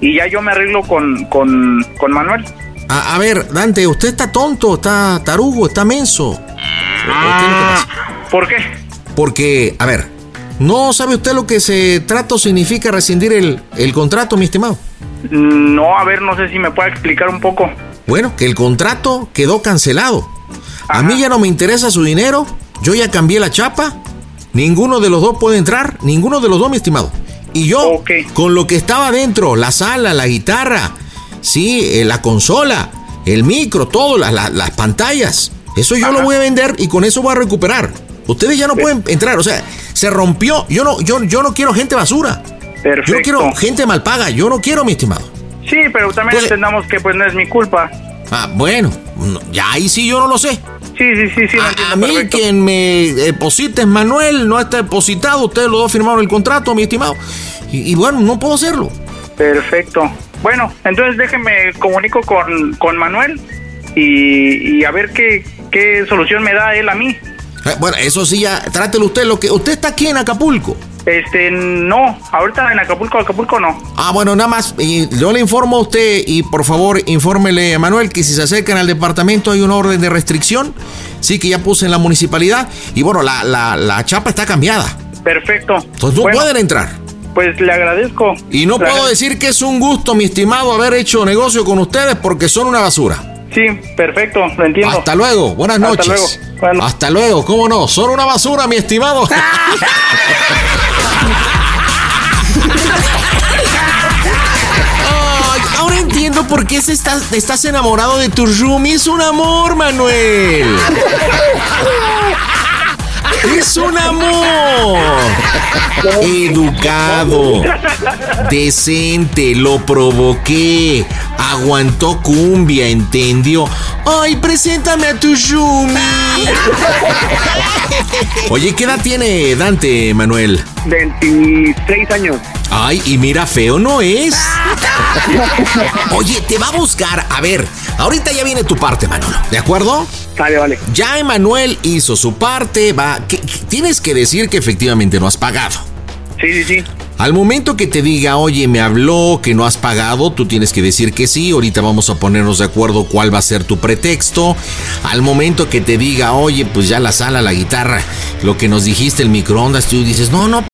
Speaker 11: y ya yo me arreglo con, con, con Manuel.
Speaker 2: A, a ver, Dante, usted está tonto, está tarugo, está menso. ¿O qué es lo que pasa?
Speaker 11: ¿Por qué?
Speaker 2: Porque, a ver, ¿no sabe usted lo que se trato significa rescindir el, el contrato, mi estimado?
Speaker 11: No, a ver, no sé si me puede explicar un poco.
Speaker 2: Bueno, que el contrato quedó cancelado. A mí ya no me interesa su dinero, yo ya cambié la chapa, ninguno de los dos puede entrar, ninguno de los dos, mi estimado. Y yo, con lo que estaba dentro, la sala, la guitarra, sí, eh, la consola, el micro, todo, la- la- las pantallas, eso yo lo voy a vender y con eso voy a recuperar. Ustedes ya no pueden entrar, o sea, se rompió. Yo no, yo, yo no quiero gente basura. Yo quiero gente mal paga, yo no quiero, mi estimado.
Speaker 11: Sí, pero también entendamos que pues no es mi culpa.
Speaker 2: Ah, bueno, no, ya ahí sí yo no lo sé.
Speaker 11: Sí, sí, sí, sí.
Speaker 2: A,
Speaker 11: entiendo
Speaker 2: a mí
Speaker 11: perfecto.
Speaker 2: quien me deposite es Manuel, no está depositado, ustedes los dos firmaron el contrato, mi estimado. Y, y bueno, no puedo hacerlo.
Speaker 11: Perfecto. Bueno, entonces déjeme comunico con, con Manuel y, y a ver qué, qué solución me da él a mí.
Speaker 2: Eh, Bueno, eso sí ya, trátelo usted, lo que usted está aquí en Acapulco.
Speaker 11: Este, no, ahorita en Acapulco, Acapulco no.
Speaker 2: Ah, bueno, nada más, y yo le informo a usted y por favor infórmele a Manuel que si se acercan al departamento hay una orden de restricción, sí que ya puse en la municipalidad y bueno, la, la, la chapa está cambiada,
Speaker 11: Perfecto.
Speaker 2: entonces no
Speaker 11: Bueno,
Speaker 2: pueden entrar.
Speaker 11: Pues le agradezco.
Speaker 2: Y no puedo decir que es un gusto, mi estimado, haber hecho negocio con ustedes porque son una basura.
Speaker 11: Sí, perfecto, lo entiendo.
Speaker 2: Hasta luego, buenas
Speaker 11: Hasta
Speaker 2: noches.
Speaker 11: luego. Bueno.
Speaker 2: Hasta luego, ¿cómo no? Son una basura, mi estimado. Ahora entiendo por qué se está- estás enamorado de tu roomie. Es un amor, Manuel. Es un amor. Educado. Decente. Lo provoqué. Aguantó cumbia, entendió. Ay, preséntame a tu roomie. Oye, ¿qué edad tiene Dante, Manuel?
Speaker 11: 26 años.
Speaker 2: Ay, y mira, feo no es. Oye, te va a buscar. A ver, ahorita ya viene tu parte, Manolo. ¿De acuerdo?
Speaker 11: Vale, vale.
Speaker 2: Ya Emanuel hizo su parte. Va. tienes que decir que efectivamente no has pagado.
Speaker 11: Sí, sí, sí.
Speaker 2: Al momento que te diga, oye, me habló que no has pagado, tú tienes que decir que sí. Ahorita vamos a ponernos de acuerdo cuál va a ser tu pretexto. Al momento que te diga, oye, pues ya la sala, la guitarra, lo que nos dijiste, el microondas, tú dices, no, no,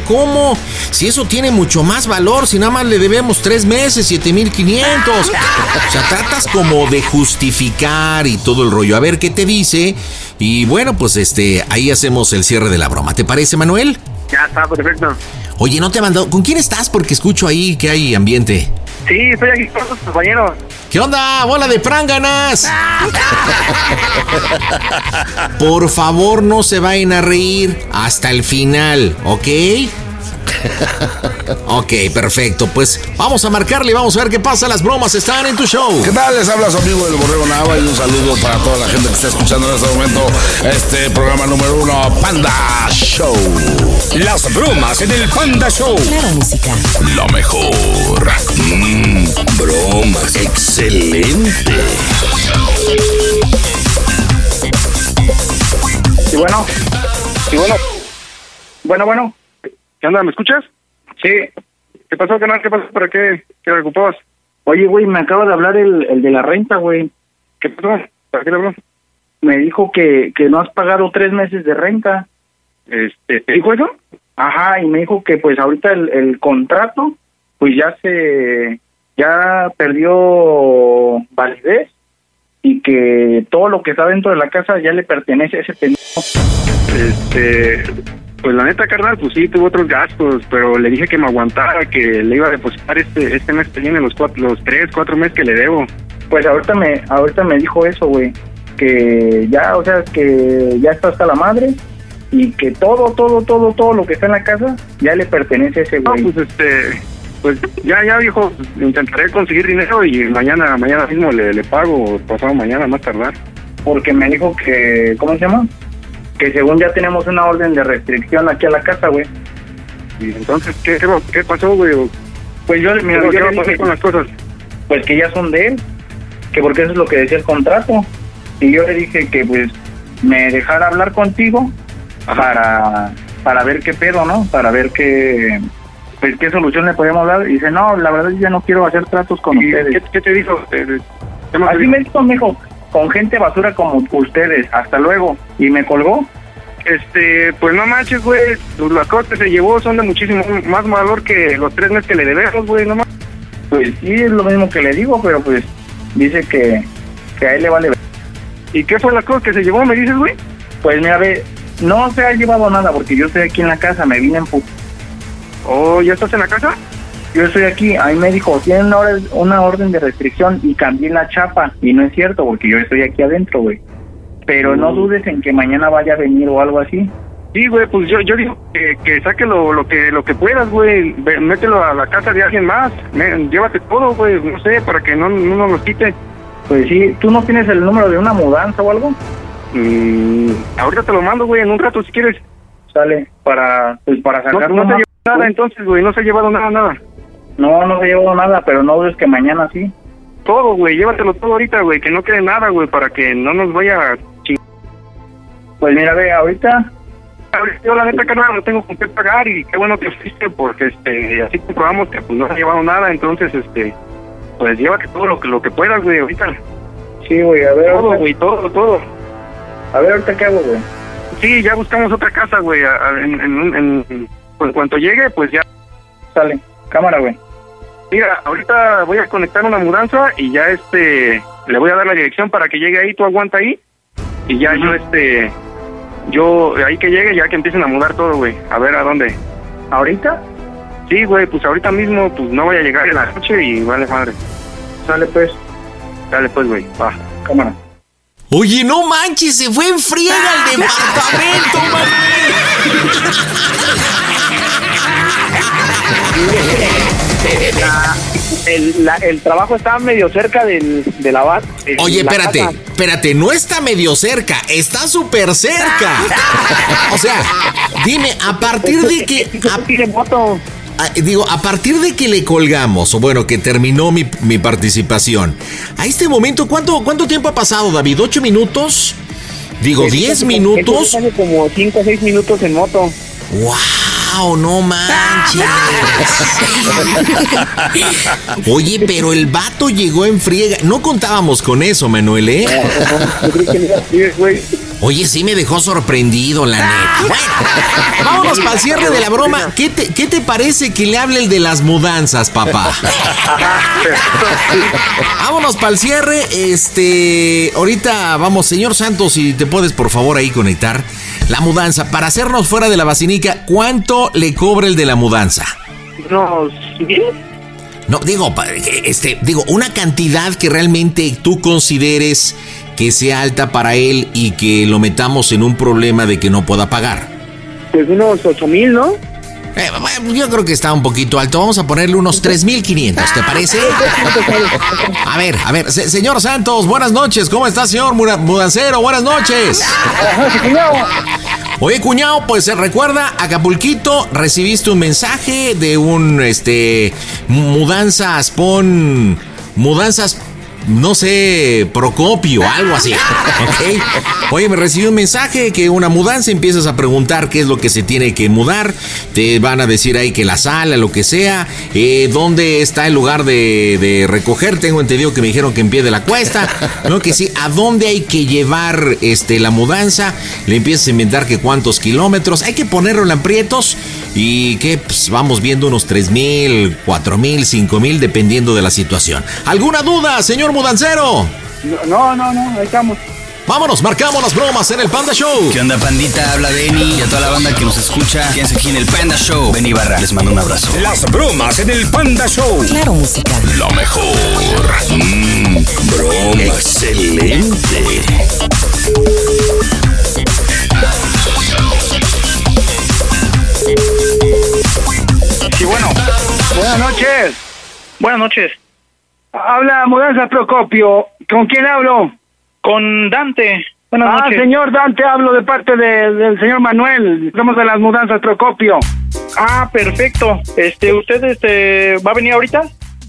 Speaker 2: ¿Cómo? Si eso tiene mucho más valor, si nada más le debemos tres meses, 7500. O sea, tratas como de justificar y todo el rollo. A ver qué te dice. Y bueno, pues este, ahí hacemos el cierre de la broma. ¿Te parece, Manuel?
Speaker 13: Ya está, perfecto.
Speaker 2: Oye, no te mandó. ¿Con quién estás? Porque escucho ahí que hay ambiente.
Speaker 13: Sí, estoy aquí con los compañeros.
Speaker 2: ¿Qué onda? ¡Bola de pránganas! Por favor, no se vayan a reír hasta el final, ¿ok? ok, perfecto. Pues vamos a marcarle y vamos a ver qué pasa. Las bromas están en tu show.
Speaker 4: ¿Qué tal? Les habla su amigo el Borrego Nava y un saludo para toda la gente que está escuchando en este momento este programa número uno, Panda Show.
Speaker 5: Las bromas en el Panda Show.
Speaker 14: Claro, música.
Speaker 5: Lo mejor. Mm, bromas. Excelente.
Speaker 13: Y bueno, y bueno, bueno, bueno. ¿Qué onda? ¿Me escuchas? Sí. ¿Qué pasó, canal? ¿Qué pasó? ¿Para qué? ¿Qué le ocupabas? Oye, güey, me acaba de hablar el, el de la renta, güey. ¿Qué pasó? ¿Para qué le habló? Me dijo que, que no has pagado tres meses de renta. Este, ¿Te dijo eso? Ajá, y me dijo que pues ahorita el, el contrato, pues ya se, ya perdió validez y que todo lo que está dentro de la casa ya le pertenece a ese pendejo. Este, pues la neta, carnal, pues sí, tuvo otros gastos, pero le dije que me aguantara, que le iba a depositar este este mes que viene los cuatro, los tres, cuatro meses que le debo. Pues ahorita me ahorita me dijo eso, güey, que ya, o sea, que ya está hasta la madre y que todo, todo, todo, todo lo que está en la casa ya le pertenece a ese güey. No, pues este, pues ya, ya, viejo, intentaré conseguir dinero y mañana, mañana mismo le, le pago, pasado mañana más tardar. Porque me dijo que, ¿cómo se llama? Que según ya tenemos una orden de restricción aquí a la casa, güey. Y entonces, ¿qué, qué, qué pasó, güey? Pues yo, mira,
Speaker 4: ¿Qué
Speaker 13: yo
Speaker 4: va a
Speaker 13: le
Speaker 4: pasar con las cosas?
Speaker 13: pues que ya son de él, que porque eso es lo que decía el contrato. Y yo le dije que pues me dejara hablar contigo para para ver qué pedo, ¿no? Para ver qué pues qué solución le podíamos dar. Y dice, no, la verdad yo ya no quiero hacer tratos con ustedes. ¿Qué, te dijo? Así me dijo, mijo, con gente basura como ustedes, hasta luego. Y me colgó. Este, pues no manches, güey, las cosas que se llevó son de muchísimo más valor que los tres meses que le debemos, güey, no más. Pues sí, es lo mismo que le digo, pero pues dice que, que a él le vale. ¿Y qué fue las cosas que se llevó, me dices, güey? Pues mira, ve, no se ha llevado nada porque yo estoy aquí en la casa, me vine en pu... Oh, ¿ya estás en la casa? Yo estoy aquí, ahí me dijo, tienen una orden, una orden de restricción y cambié la chapa. Y no es cierto, porque yo estoy aquí adentro, güey. Pero no dudes en que mañana vaya a venir o algo así. Sí, güey, pues yo, yo digo que, que saque lo, lo que lo que puedas, güey. Mételo a la casa de alguien más. Me- llévate todo, güey, no sé, para que no, no nos lo quite. Pues sí, ¿tú no tienes el número de una mudanza o algo? Mm, ahorita te lo mando, güey, en un rato si quieres. Sale, para, pues para sacar No, no se ha llevado nada entonces, güey, no se ha llevado nada, nada. No, no se llevado nada, pero no dudes que mañana sí. Todo, güey, llévatelo todo ahorita, güey, que no quede nada, güey, para que no nos vaya a. Pues mira, ve, ahorita... Yo la neta, carnal, no tengo con qué pagar y qué bueno que fuiste porque, este, así comprobamos que pues no se ha llevado nada, entonces, este, pues llévate todo lo que, lo que puedas, güey, ahorita.
Speaker 15: Sí, güey, a ver.
Speaker 11: Todo, güey, todo, todo.
Speaker 15: A ver, ahorita qué hago, güey.
Speaker 11: Sí, ya buscamos otra casa, güey. en, en- en cuanto llegue, pues ya.
Speaker 15: Sale. Cámara, güey.
Speaker 11: Mira, ahorita voy a conectar una mudanza y ya este le voy a dar la dirección para que llegue ahí, tú aguanta ahí y ya yo este yo ahí que llegue ya que empiecen a mudar todo, güey. A ver a dónde.
Speaker 15: ¿Ahorita?
Speaker 11: Sí, güey, pues ahorita mismo pues no voy a llegar en la noche y vale madre.
Speaker 15: Sale pues.
Speaker 11: Dale pues, güey. Va.
Speaker 15: Cámara.
Speaker 2: Oye, no manches, se fue en friega el departamento,
Speaker 15: La- el, la- el trabajo está medio cerca del, de la bar.
Speaker 2: Oye,
Speaker 15: la
Speaker 2: espérate,
Speaker 15: casa.
Speaker 2: espérate, no está medio cerca, está súper cerca. O sea, dime, a partir de que... a- digo, a partir de que le colgamos, o bueno, que terminó mi, mi participación, a este momento, ¿cuánto, ¿cuánto tiempo ha pasado, David? ¿Ocho minutos? Digo,
Speaker 15: Esto
Speaker 2: ¿diez minutos?
Speaker 15: como 5 o 6 minutos en moto.
Speaker 2: ¡Wow! ¡No manches! Oye, pero el vato llegó en friega. No contábamos con eso, Manuel, ¿eh? Oye, sí me dejó sorprendido, la neta. Bueno, vámonos para el cierre de la broma. ¿Qué te, ¿Qué te parece que le hable el de las mudanzas, papá? Vámonos para el cierre. Este, ahorita vamos, señor Santos, si te puedes por favor ahí conectar la mudanza para hacernos fuera de la vacinica. ¿Cuánto le cobra el de la mudanza?
Speaker 11: Unos 10.
Speaker 2: No, digo, pa- este, digo, una cantidad que realmente tú consideres que sea alta para él y que lo metamos en un problema de que no pueda pagar.
Speaker 15: Pues unos 8 mil, ¿no?
Speaker 2: Eh, yo creo que está un poquito alto. Vamos a ponerle unos 3.500, ¿te parece? A ver, a ver, se- señor Santos, buenas noches. ¿Cómo está, señor Mudancero? Buenas noches. Oye, cuñado, pues se recuerda, Acapulquito, recibiste un mensaje de un, este, mudanzas, pon, mudanzas, no sé, Procopio, algo así, ¿ok? Oye, me recibí un mensaje que una mudanza, empiezas a preguntar qué es lo que se tiene que mudar, te van a decir ahí que la sala, lo que sea, eh, dónde está el lugar de, de recoger, tengo entendido que me dijeron que en pie de la cuesta, no, que sí, a dónde hay que llevar, este, la mudanza, le empiezas a inventar que cuántos kilómetros, hay que ponerlo en aprietos y que pues, vamos viendo unos tres mil, cuatro mil, cinco mil, dependiendo de la situación. ¿Alguna duda, señor mudancero?
Speaker 15: No, no, no, ahí estamos.
Speaker 2: Vámonos, marcamos las bromas en el Panda Show.
Speaker 16: ¿Qué onda, pandita? Habla Denny y a toda la banda que nos escucha. Quédense aquí en el Panda Show. Benny Barra, les mando un abrazo.
Speaker 5: Las bromas en el Panda Show.
Speaker 14: Claro, música.
Speaker 5: Lo mejor. Mm, broma. Excelente.
Speaker 15: Buenas noches.
Speaker 11: Buenas noches.
Speaker 15: Habla Mudanza Procopio. ¿Con quién hablo?
Speaker 11: Con Dante. Buenas
Speaker 15: ah,
Speaker 11: noches.
Speaker 15: señor Dante, hablo de parte de- del señor Manuel. Somos de las Mudanzas Procopio.
Speaker 11: Ah, perfecto. Este, ¿usted este va a venir ahorita?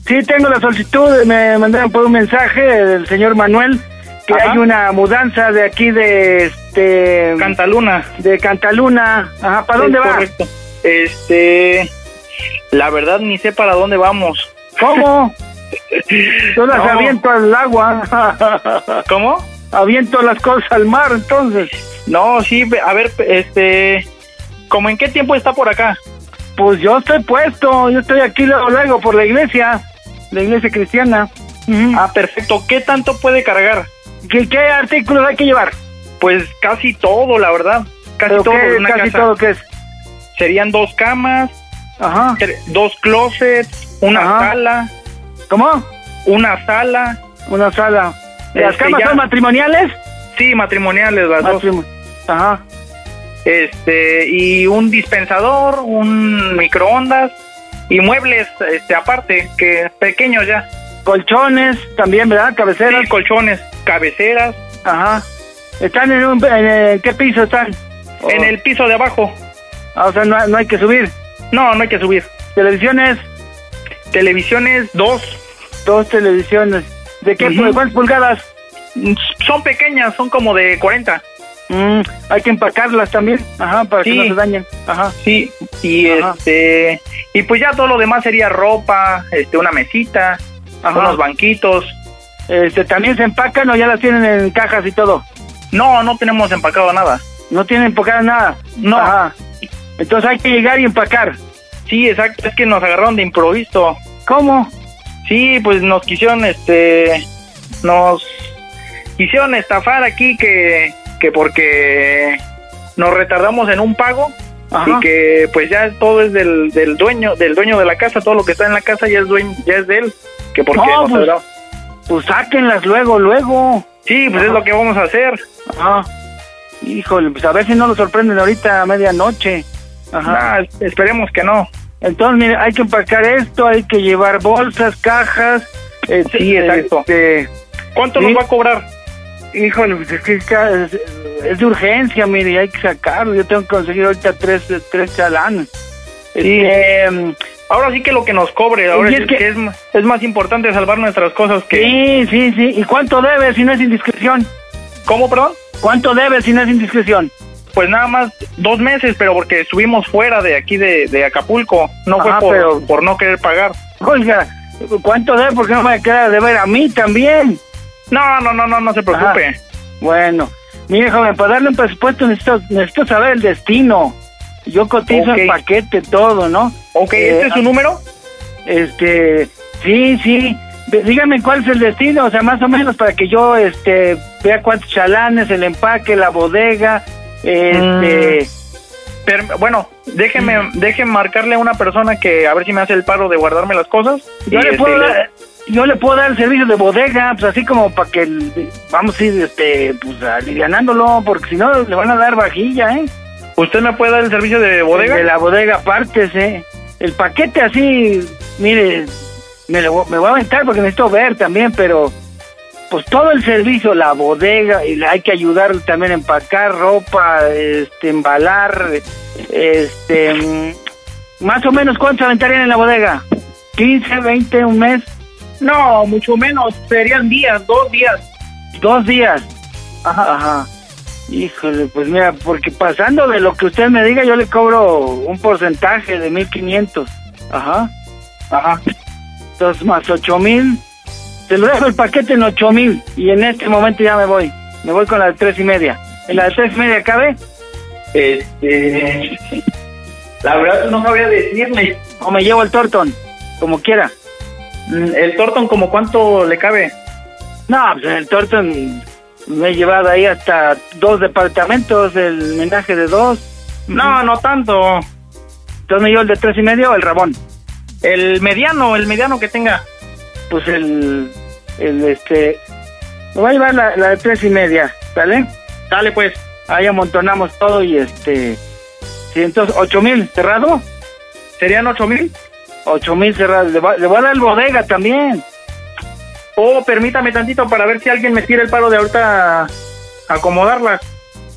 Speaker 15: Sí, tengo la solicitud. Me mandaron por un mensaje del señor Manuel que
Speaker 11: Ajá.
Speaker 15: hay una mudanza de aquí de este
Speaker 11: Cantaluna.
Speaker 15: de Cantaluna. Ajá, ¿para dónde va?
Speaker 11: Correcto. Este, la verdad ni sé para dónde vamos.
Speaker 15: ¿Cómo? Yo las
Speaker 11: No.
Speaker 15: aviento al agua.
Speaker 11: ¿Cómo?
Speaker 15: Aviento las cosas al mar, entonces.
Speaker 11: No, sí, a ver, este, ¿cómo en qué tiempo está por acá?
Speaker 15: Pues yo estoy puesto, yo estoy aquí luego, luego por la iglesia, la iglesia cristiana.
Speaker 11: Ah, perfecto. ¿Qué tanto puede cargar?
Speaker 15: ¿Qué, qué artículos hay que llevar?
Speaker 11: Pues casi todo, la verdad. Casi
Speaker 15: ¿Pero
Speaker 11: todo
Speaker 15: qué,
Speaker 11: una
Speaker 15: casi
Speaker 11: casa.
Speaker 15: todo que es?
Speaker 11: Serían dos camas,
Speaker 15: Ajá.
Speaker 11: dos closets, una
Speaker 15: Ajá.
Speaker 11: sala,
Speaker 15: ¿Cómo?
Speaker 11: una sala.
Speaker 15: Una sala. ¿Las
Speaker 11: Este,
Speaker 15: camas
Speaker 11: ya-
Speaker 15: son matrimoniales?
Speaker 11: Sí, matrimoniales las dos.
Speaker 15: Ajá.
Speaker 11: Este, y un dispensador, un microondas y muebles este aparte, que pequeños ya.
Speaker 15: Colchones también, ¿verdad? Cabeceras.
Speaker 11: Sí, colchones, cabeceras,
Speaker 15: Ajá. ¿Están en, un, en el- qué piso están?
Speaker 11: en el piso de abajo.
Speaker 15: Ah, o sea, no, no hay que subir.
Speaker 11: No, no hay que subir.
Speaker 15: Televisiones,
Speaker 11: Televisiones, dos.
Speaker 15: dos televisiones. ¿De qué? ¿De cuántas pulgadas?
Speaker 11: Son pequeñas, son como de 40.
Speaker 15: Mm, hay que empacarlas también, ajá, para que
Speaker 11: Sí.
Speaker 15: no se dañen. Ajá.
Speaker 11: Sí, y
Speaker 15: Ajá.
Speaker 11: este y pues ya todo lo demás sería ropa, este una mesita,
Speaker 15: Ajá.
Speaker 11: unos banquitos.
Speaker 15: Este, ¿También se empacan o ya las tienen en cajas y todo?
Speaker 11: No, no tenemos empacado nada.
Speaker 15: No tienen empacado nada.
Speaker 11: No.
Speaker 15: Ajá. Entonces hay que llegar y empacar.
Speaker 11: Sí, exacto, es que nos agarraron de improviso.
Speaker 15: ¿Cómo?
Speaker 11: Sí, pues nos quisieron, este, nos quisieron estafar aquí que, que porque nos retardamos en un pago
Speaker 15: Ajá.
Speaker 11: y que pues ya todo es del, del dueño, del dueño de la casa, todo lo que está en la casa ya es dueño, ya es de él, que porque
Speaker 15: No,
Speaker 11: nos
Speaker 15: pues- Pues sáquenlas luego, luego.
Speaker 11: Sí, pues es lo que vamos a hacer.
Speaker 15: Ajá. Híjole, pues a ver si no lo sorprenden ahorita a medianoche. Ajá.
Speaker 11: Esperemos que no.
Speaker 15: Entonces, mire, hay que empacar esto, hay que llevar bolsas, cajas. este,
Speaker 11: Sí, exacto.
Speaker 15: este,
Speaker 11: ¿Cuánto
Speaker 15: sí.
Speaker 11: nos va a cobrar?
Speaker 15: Híjole, pues es que es, ca- es- es de urgencia, mire, hay que sacarlo. Yo tengo que conseguir ahorita tres, tres chalanes.
Speaker 11: Sí.
Speaker 15: Este,
Speaker 11: Ahora sí que lo que nos cobre, ahora es,
Speaker 15: es que-
Speaker 11: que es, es más importante salvar nuestras cosas que...
Speaker 15: Sí, sí, sí. ¿Y cuánto debe si no es indiscreción?
Speaker 11: ¿Cómo, perdón?
Speaker 15: ¿Cuánto debe si no es indiscreción?
Speaker 11: Pues nada más dos meses, pero porque estuvimos fuera de aquí de, de Acapulco. No fue por,
Speaker 15: pero-
Speaker 11: por no querer pagar.
Speaker 15: Oiga, ¿cuánto debe? Porque no me va a quedar de ver a mí también.
Speaker 11: No, no, no, no, no se preocupe.
Speaker 15: Ajá. Bueno, mire, joven, para darle un presupuesto necesito, necesito saber el destino. Yo cotizo el paquete, todo, ¿no?
Speaker 11: Ok,
Speaker 15: Eh,
Speaker 11: ¿este es su número?
Speaker 15: Este, sí, sí. Dígame cuál es el destino, o sea, más o menos para que yo, este, vea cuántos chalanes, el empaque, la bodega, este...
Speaker 11: Per- bueno, déjeme, déjeme marcarle a una persona que a ver si me hace el paro de guardarme las cosas.
Speaker 15: Yo le
Speaker 11: este,
Speaker 15: puedo dar, yo le puedo dar el servicio de bodega, pues así como para que el- vamos a ir este pues alivianándolo, porque si no le van a dar vajilla, ¿eh?
Speaker 11: ¿Usted me puede dar el servicio de bodega?
Speaker 15: De la bodega aparte, ¿eh? El paquete así, mire, me, lo, me voy a aventar porque necesito ver también, pero pues todo el servicio, la bodega, y hay que ayudar también a empacar ropa, este, embalar, este, mm, más o menos, ¿cuánto aventarían en la bodega? ¿15, 20, un mes?
Speaker 11: No, mucho menos, serían días, dos días.
Speaker 15: Dos días. Ajá, ajá. Híjole, pues mira, porque pasando de lo que usted me diga, yo le cobro un porcentaje de 1500. Ajá. Ajá. Entonces, más 8000. Te lo dejo el paquete en 8000. Y en este momento ya me voy. Me voy con la de tres y media. ¿En la de tres y media cabe?
Speaker 11: Este. La verdad no sabría decirle.
Speaker 15: O me llevo el tortón, como quiera.
Speaker 11: Mm, ¿El Torton como cuánto le cabe?
Speaker 15: No, pues en el tortón me he llevado ahí hasta dos departamentos, el menaje de dos.
Speaker 11: No, no tanto.
Speaker 15: Entonces me llevo el de tres y medio o el rabón.
Speaker 11: El mediano, el mediano que tenga.
Speaker 15: Pues el, el este, me voy a llevar la, la de tres y media, ¿sale?
Speaker 11: Dale pues.
Speaker 15: Ahí amontonamos todo y este, sí, entonces ocho mil cerrado,
Speaker 11: ¿Serían ocho mil?
Speaker 15: ocho mil cerrado. Le, voy- le voy a dar el bodega también.
Speaker 11: Oh, permítame tantito para ver si alguien me tira el paro de ahorita acomodarlas.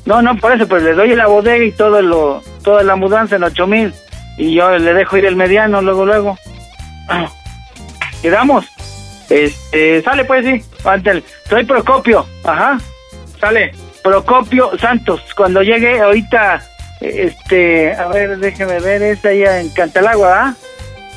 Speaker 15: No, no, por eso, pues le doy la bodega y todo lo, toda la mudanza en ocho mil y yo le dejo ir el mediano luego, luego. ¿Quedamos?
Speaker 11: Este, sale pues sí.
Speaker 15: Ándale. Soy Procopio, ajá.
Speaker 11: Sale.
Speaker 15: Procopio Santos. Cuando llegue ahorita, este, a ver, déjeme ver, es allá en Cantalagua, ¿ah?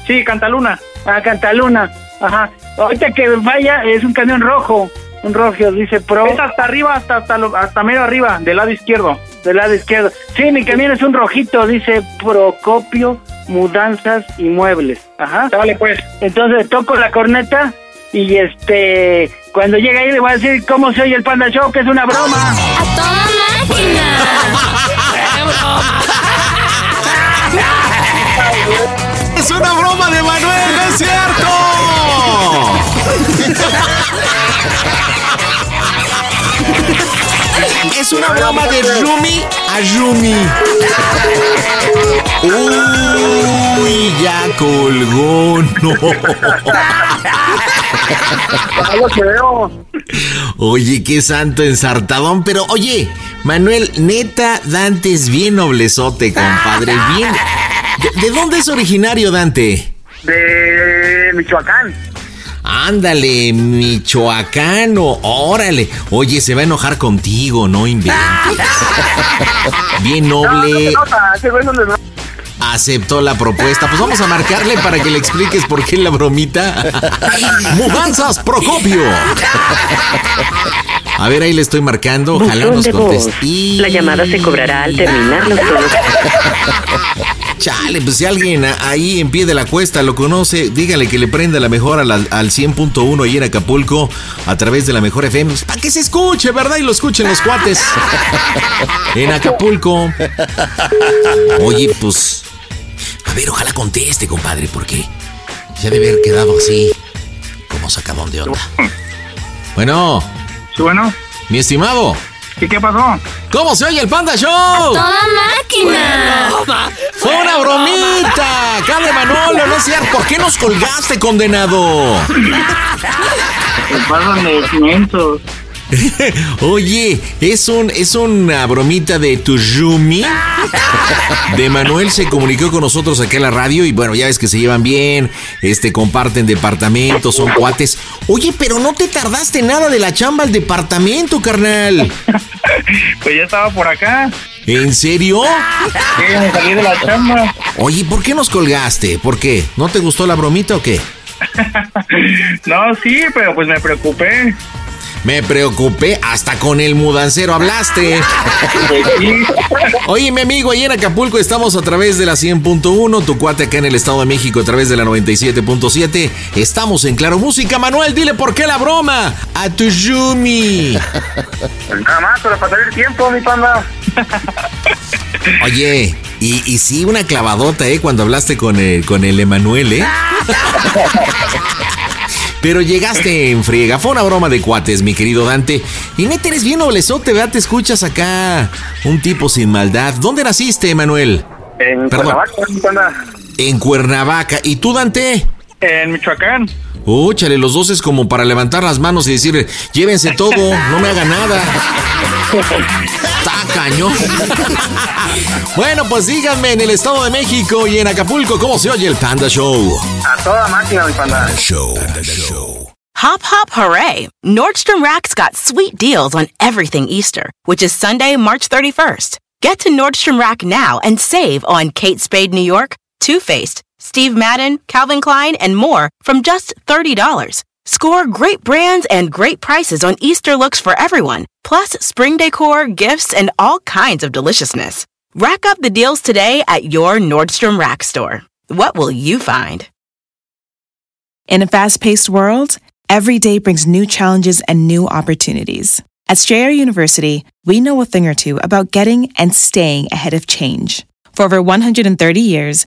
Speaker 11: Sí, Cantaluna.
Speaker 15: Ah, Cantaluna, ajá. Ahorita que vaya, es un camión rojo, un rojo, dice Pro.
Speaker 11: Es hasta arriba, hasta, hasta, lo- hasta medio arriba, del lado izquierdo.
Speaker 15: Del lado izquierdo. Sí, mi camión es un rojito, dice Procopio Mudanzas y Muebles. Ajá.
Speaker 11: Sale pues.
Speaker 15: Entonces toco la corneta y este, cuando llegue ahí le voy a decir cómo se oye el Panda Show, que es una broma.
Speaker 9: ¡A toda
Speaker 2: ¡Es una broma de Manuel, no es cierto! una broma de Rumi a Rumi. Uy, ya colgó, no. Oye, qué santo ensartadón, pero oye, Manuel, neta, Dante es bien noblezote, compadre, bien. ¿De, de dónde es originario Dante?
Speaker 15: De Michoacán.
Speaker 2: Ándale, michoacano, órale. Oye, se va a enojar contigo, no inventes. Bien noble. Aceptó la propuesta. Pues vamos a marcarle para que le expliques por qué la bromita. Mudanzas Procopio. A ver, ahí le estoy marcando. Ojalá nos conteste.
Speaker 17: La llamada se cobrará al terminar los.
Speaker 2: Chale, pues si alguien ahí en pie de la cuesta lo conoce, dígale que le prenda la mejor al, al 100.1 ahí en Acapulco a través de la mejor FM. Pues, Para que se escuche, ¿verdad? Y lo escuchen los cuates. En Acapulco. Oye, pues. A ver, ojalá conteste, compadre, porque ya debe haber quedado así, como sacadón de onda. Bueno.
Speaker 11: Sí, bueno.
Speaker 2: Mi estimado.
Speaker 11: ¿Qué, qué pasó?
Speaker 2: ¿Cómo se oye el Panda Show?
Speaker 9: ¡Toda máquina!
Speaker 2: ¡Fue una bromita! ¡Acá de Manolo, no es cierto! ¿Por qué nos colgaste, condenado?
Speaker 11: Se pasan de.
Speaker 2: Oye, es un es una bromita de tu Yumi. De Manuel se comunicó con nosotros aquí en la radio y bueno, ya ves que se llevan bien, este comparten departamentos, son cuates. Oye, pero no te tardaste nada de la chamba al departamento, carnal.
Speaker 11: Pues ya estaba por acá.
Speaker 2: ¿En serio?
Speaker 11: Sí, me salí de la chamba.
Speaker 2: Oye, ¿por qué nos colgaste? ¿Por qué? ¿No te gustó la bromita o qué?
Speaker 11: No, sí, pero pues me preocupé.
Speaker 2: Me preocupé, hasta con el mudancero hablaste. Oye, mi amigo, ahí en Acapulco estamos a través de la 100.1, tu cuate acá en el Estado de México a través de la 97.7. Estamos en Claro Música. Manuel, dile por qué la broma a tu Yumi.
Speaker 11: Nada más, para pasar el tiempo, mi panda.
Speaker 2: Oye, y, y sí, una clavadota, ¿eh? Cuando hablaste con el, con el Emanuel, ¿eh? Pero llegaste en friega. Fue una broma de cuates, mi querido Dante. Y neta, eres bien noblezote, ¿verdad? Te escuchas acá. Un tipo sin maldad. ¿Dónde naciste, Emanuel?
Speaker 11: En
Speaker 2: Perdón.
Speaker 11: Cuernavaca.
Speaker 2: En Cuernavaca. ¿Y tú, Dante?
Speaker 11: En Michoacán.
Speaker 2: Úchale, los dos es como para levantar las manos y decir, llévense todo, no me haga nada. Está cañón. bueno, pues díganme en el Estado de México y en Acapulco cómo se oye el Panda Show.
Speaker 11: A toda máquina, mi panda.
Speaker 2: Show.
Speaker 18: Hop, hop, hooray! Nordstrom Rack's got sweet deals on everything Easter, which is Sunday, March 31st. Get to Nordstrom Rack now and save on Kate Spade New York, Too Faced, Steve Madden, Calvin Klein, and more from just $30. Score great brands and great prices on Easter looks for everyone, plus spring decor, gifts, and all kinds of deliciousness. Rack up the deals today at your Nordstrom Rack store. What will you find?
Speaker 19: In a fast paced world, every day brings new challenges and new opportunities. At Strayer University, we know a thing or two about getting and staying ahead of change. For over 130 years,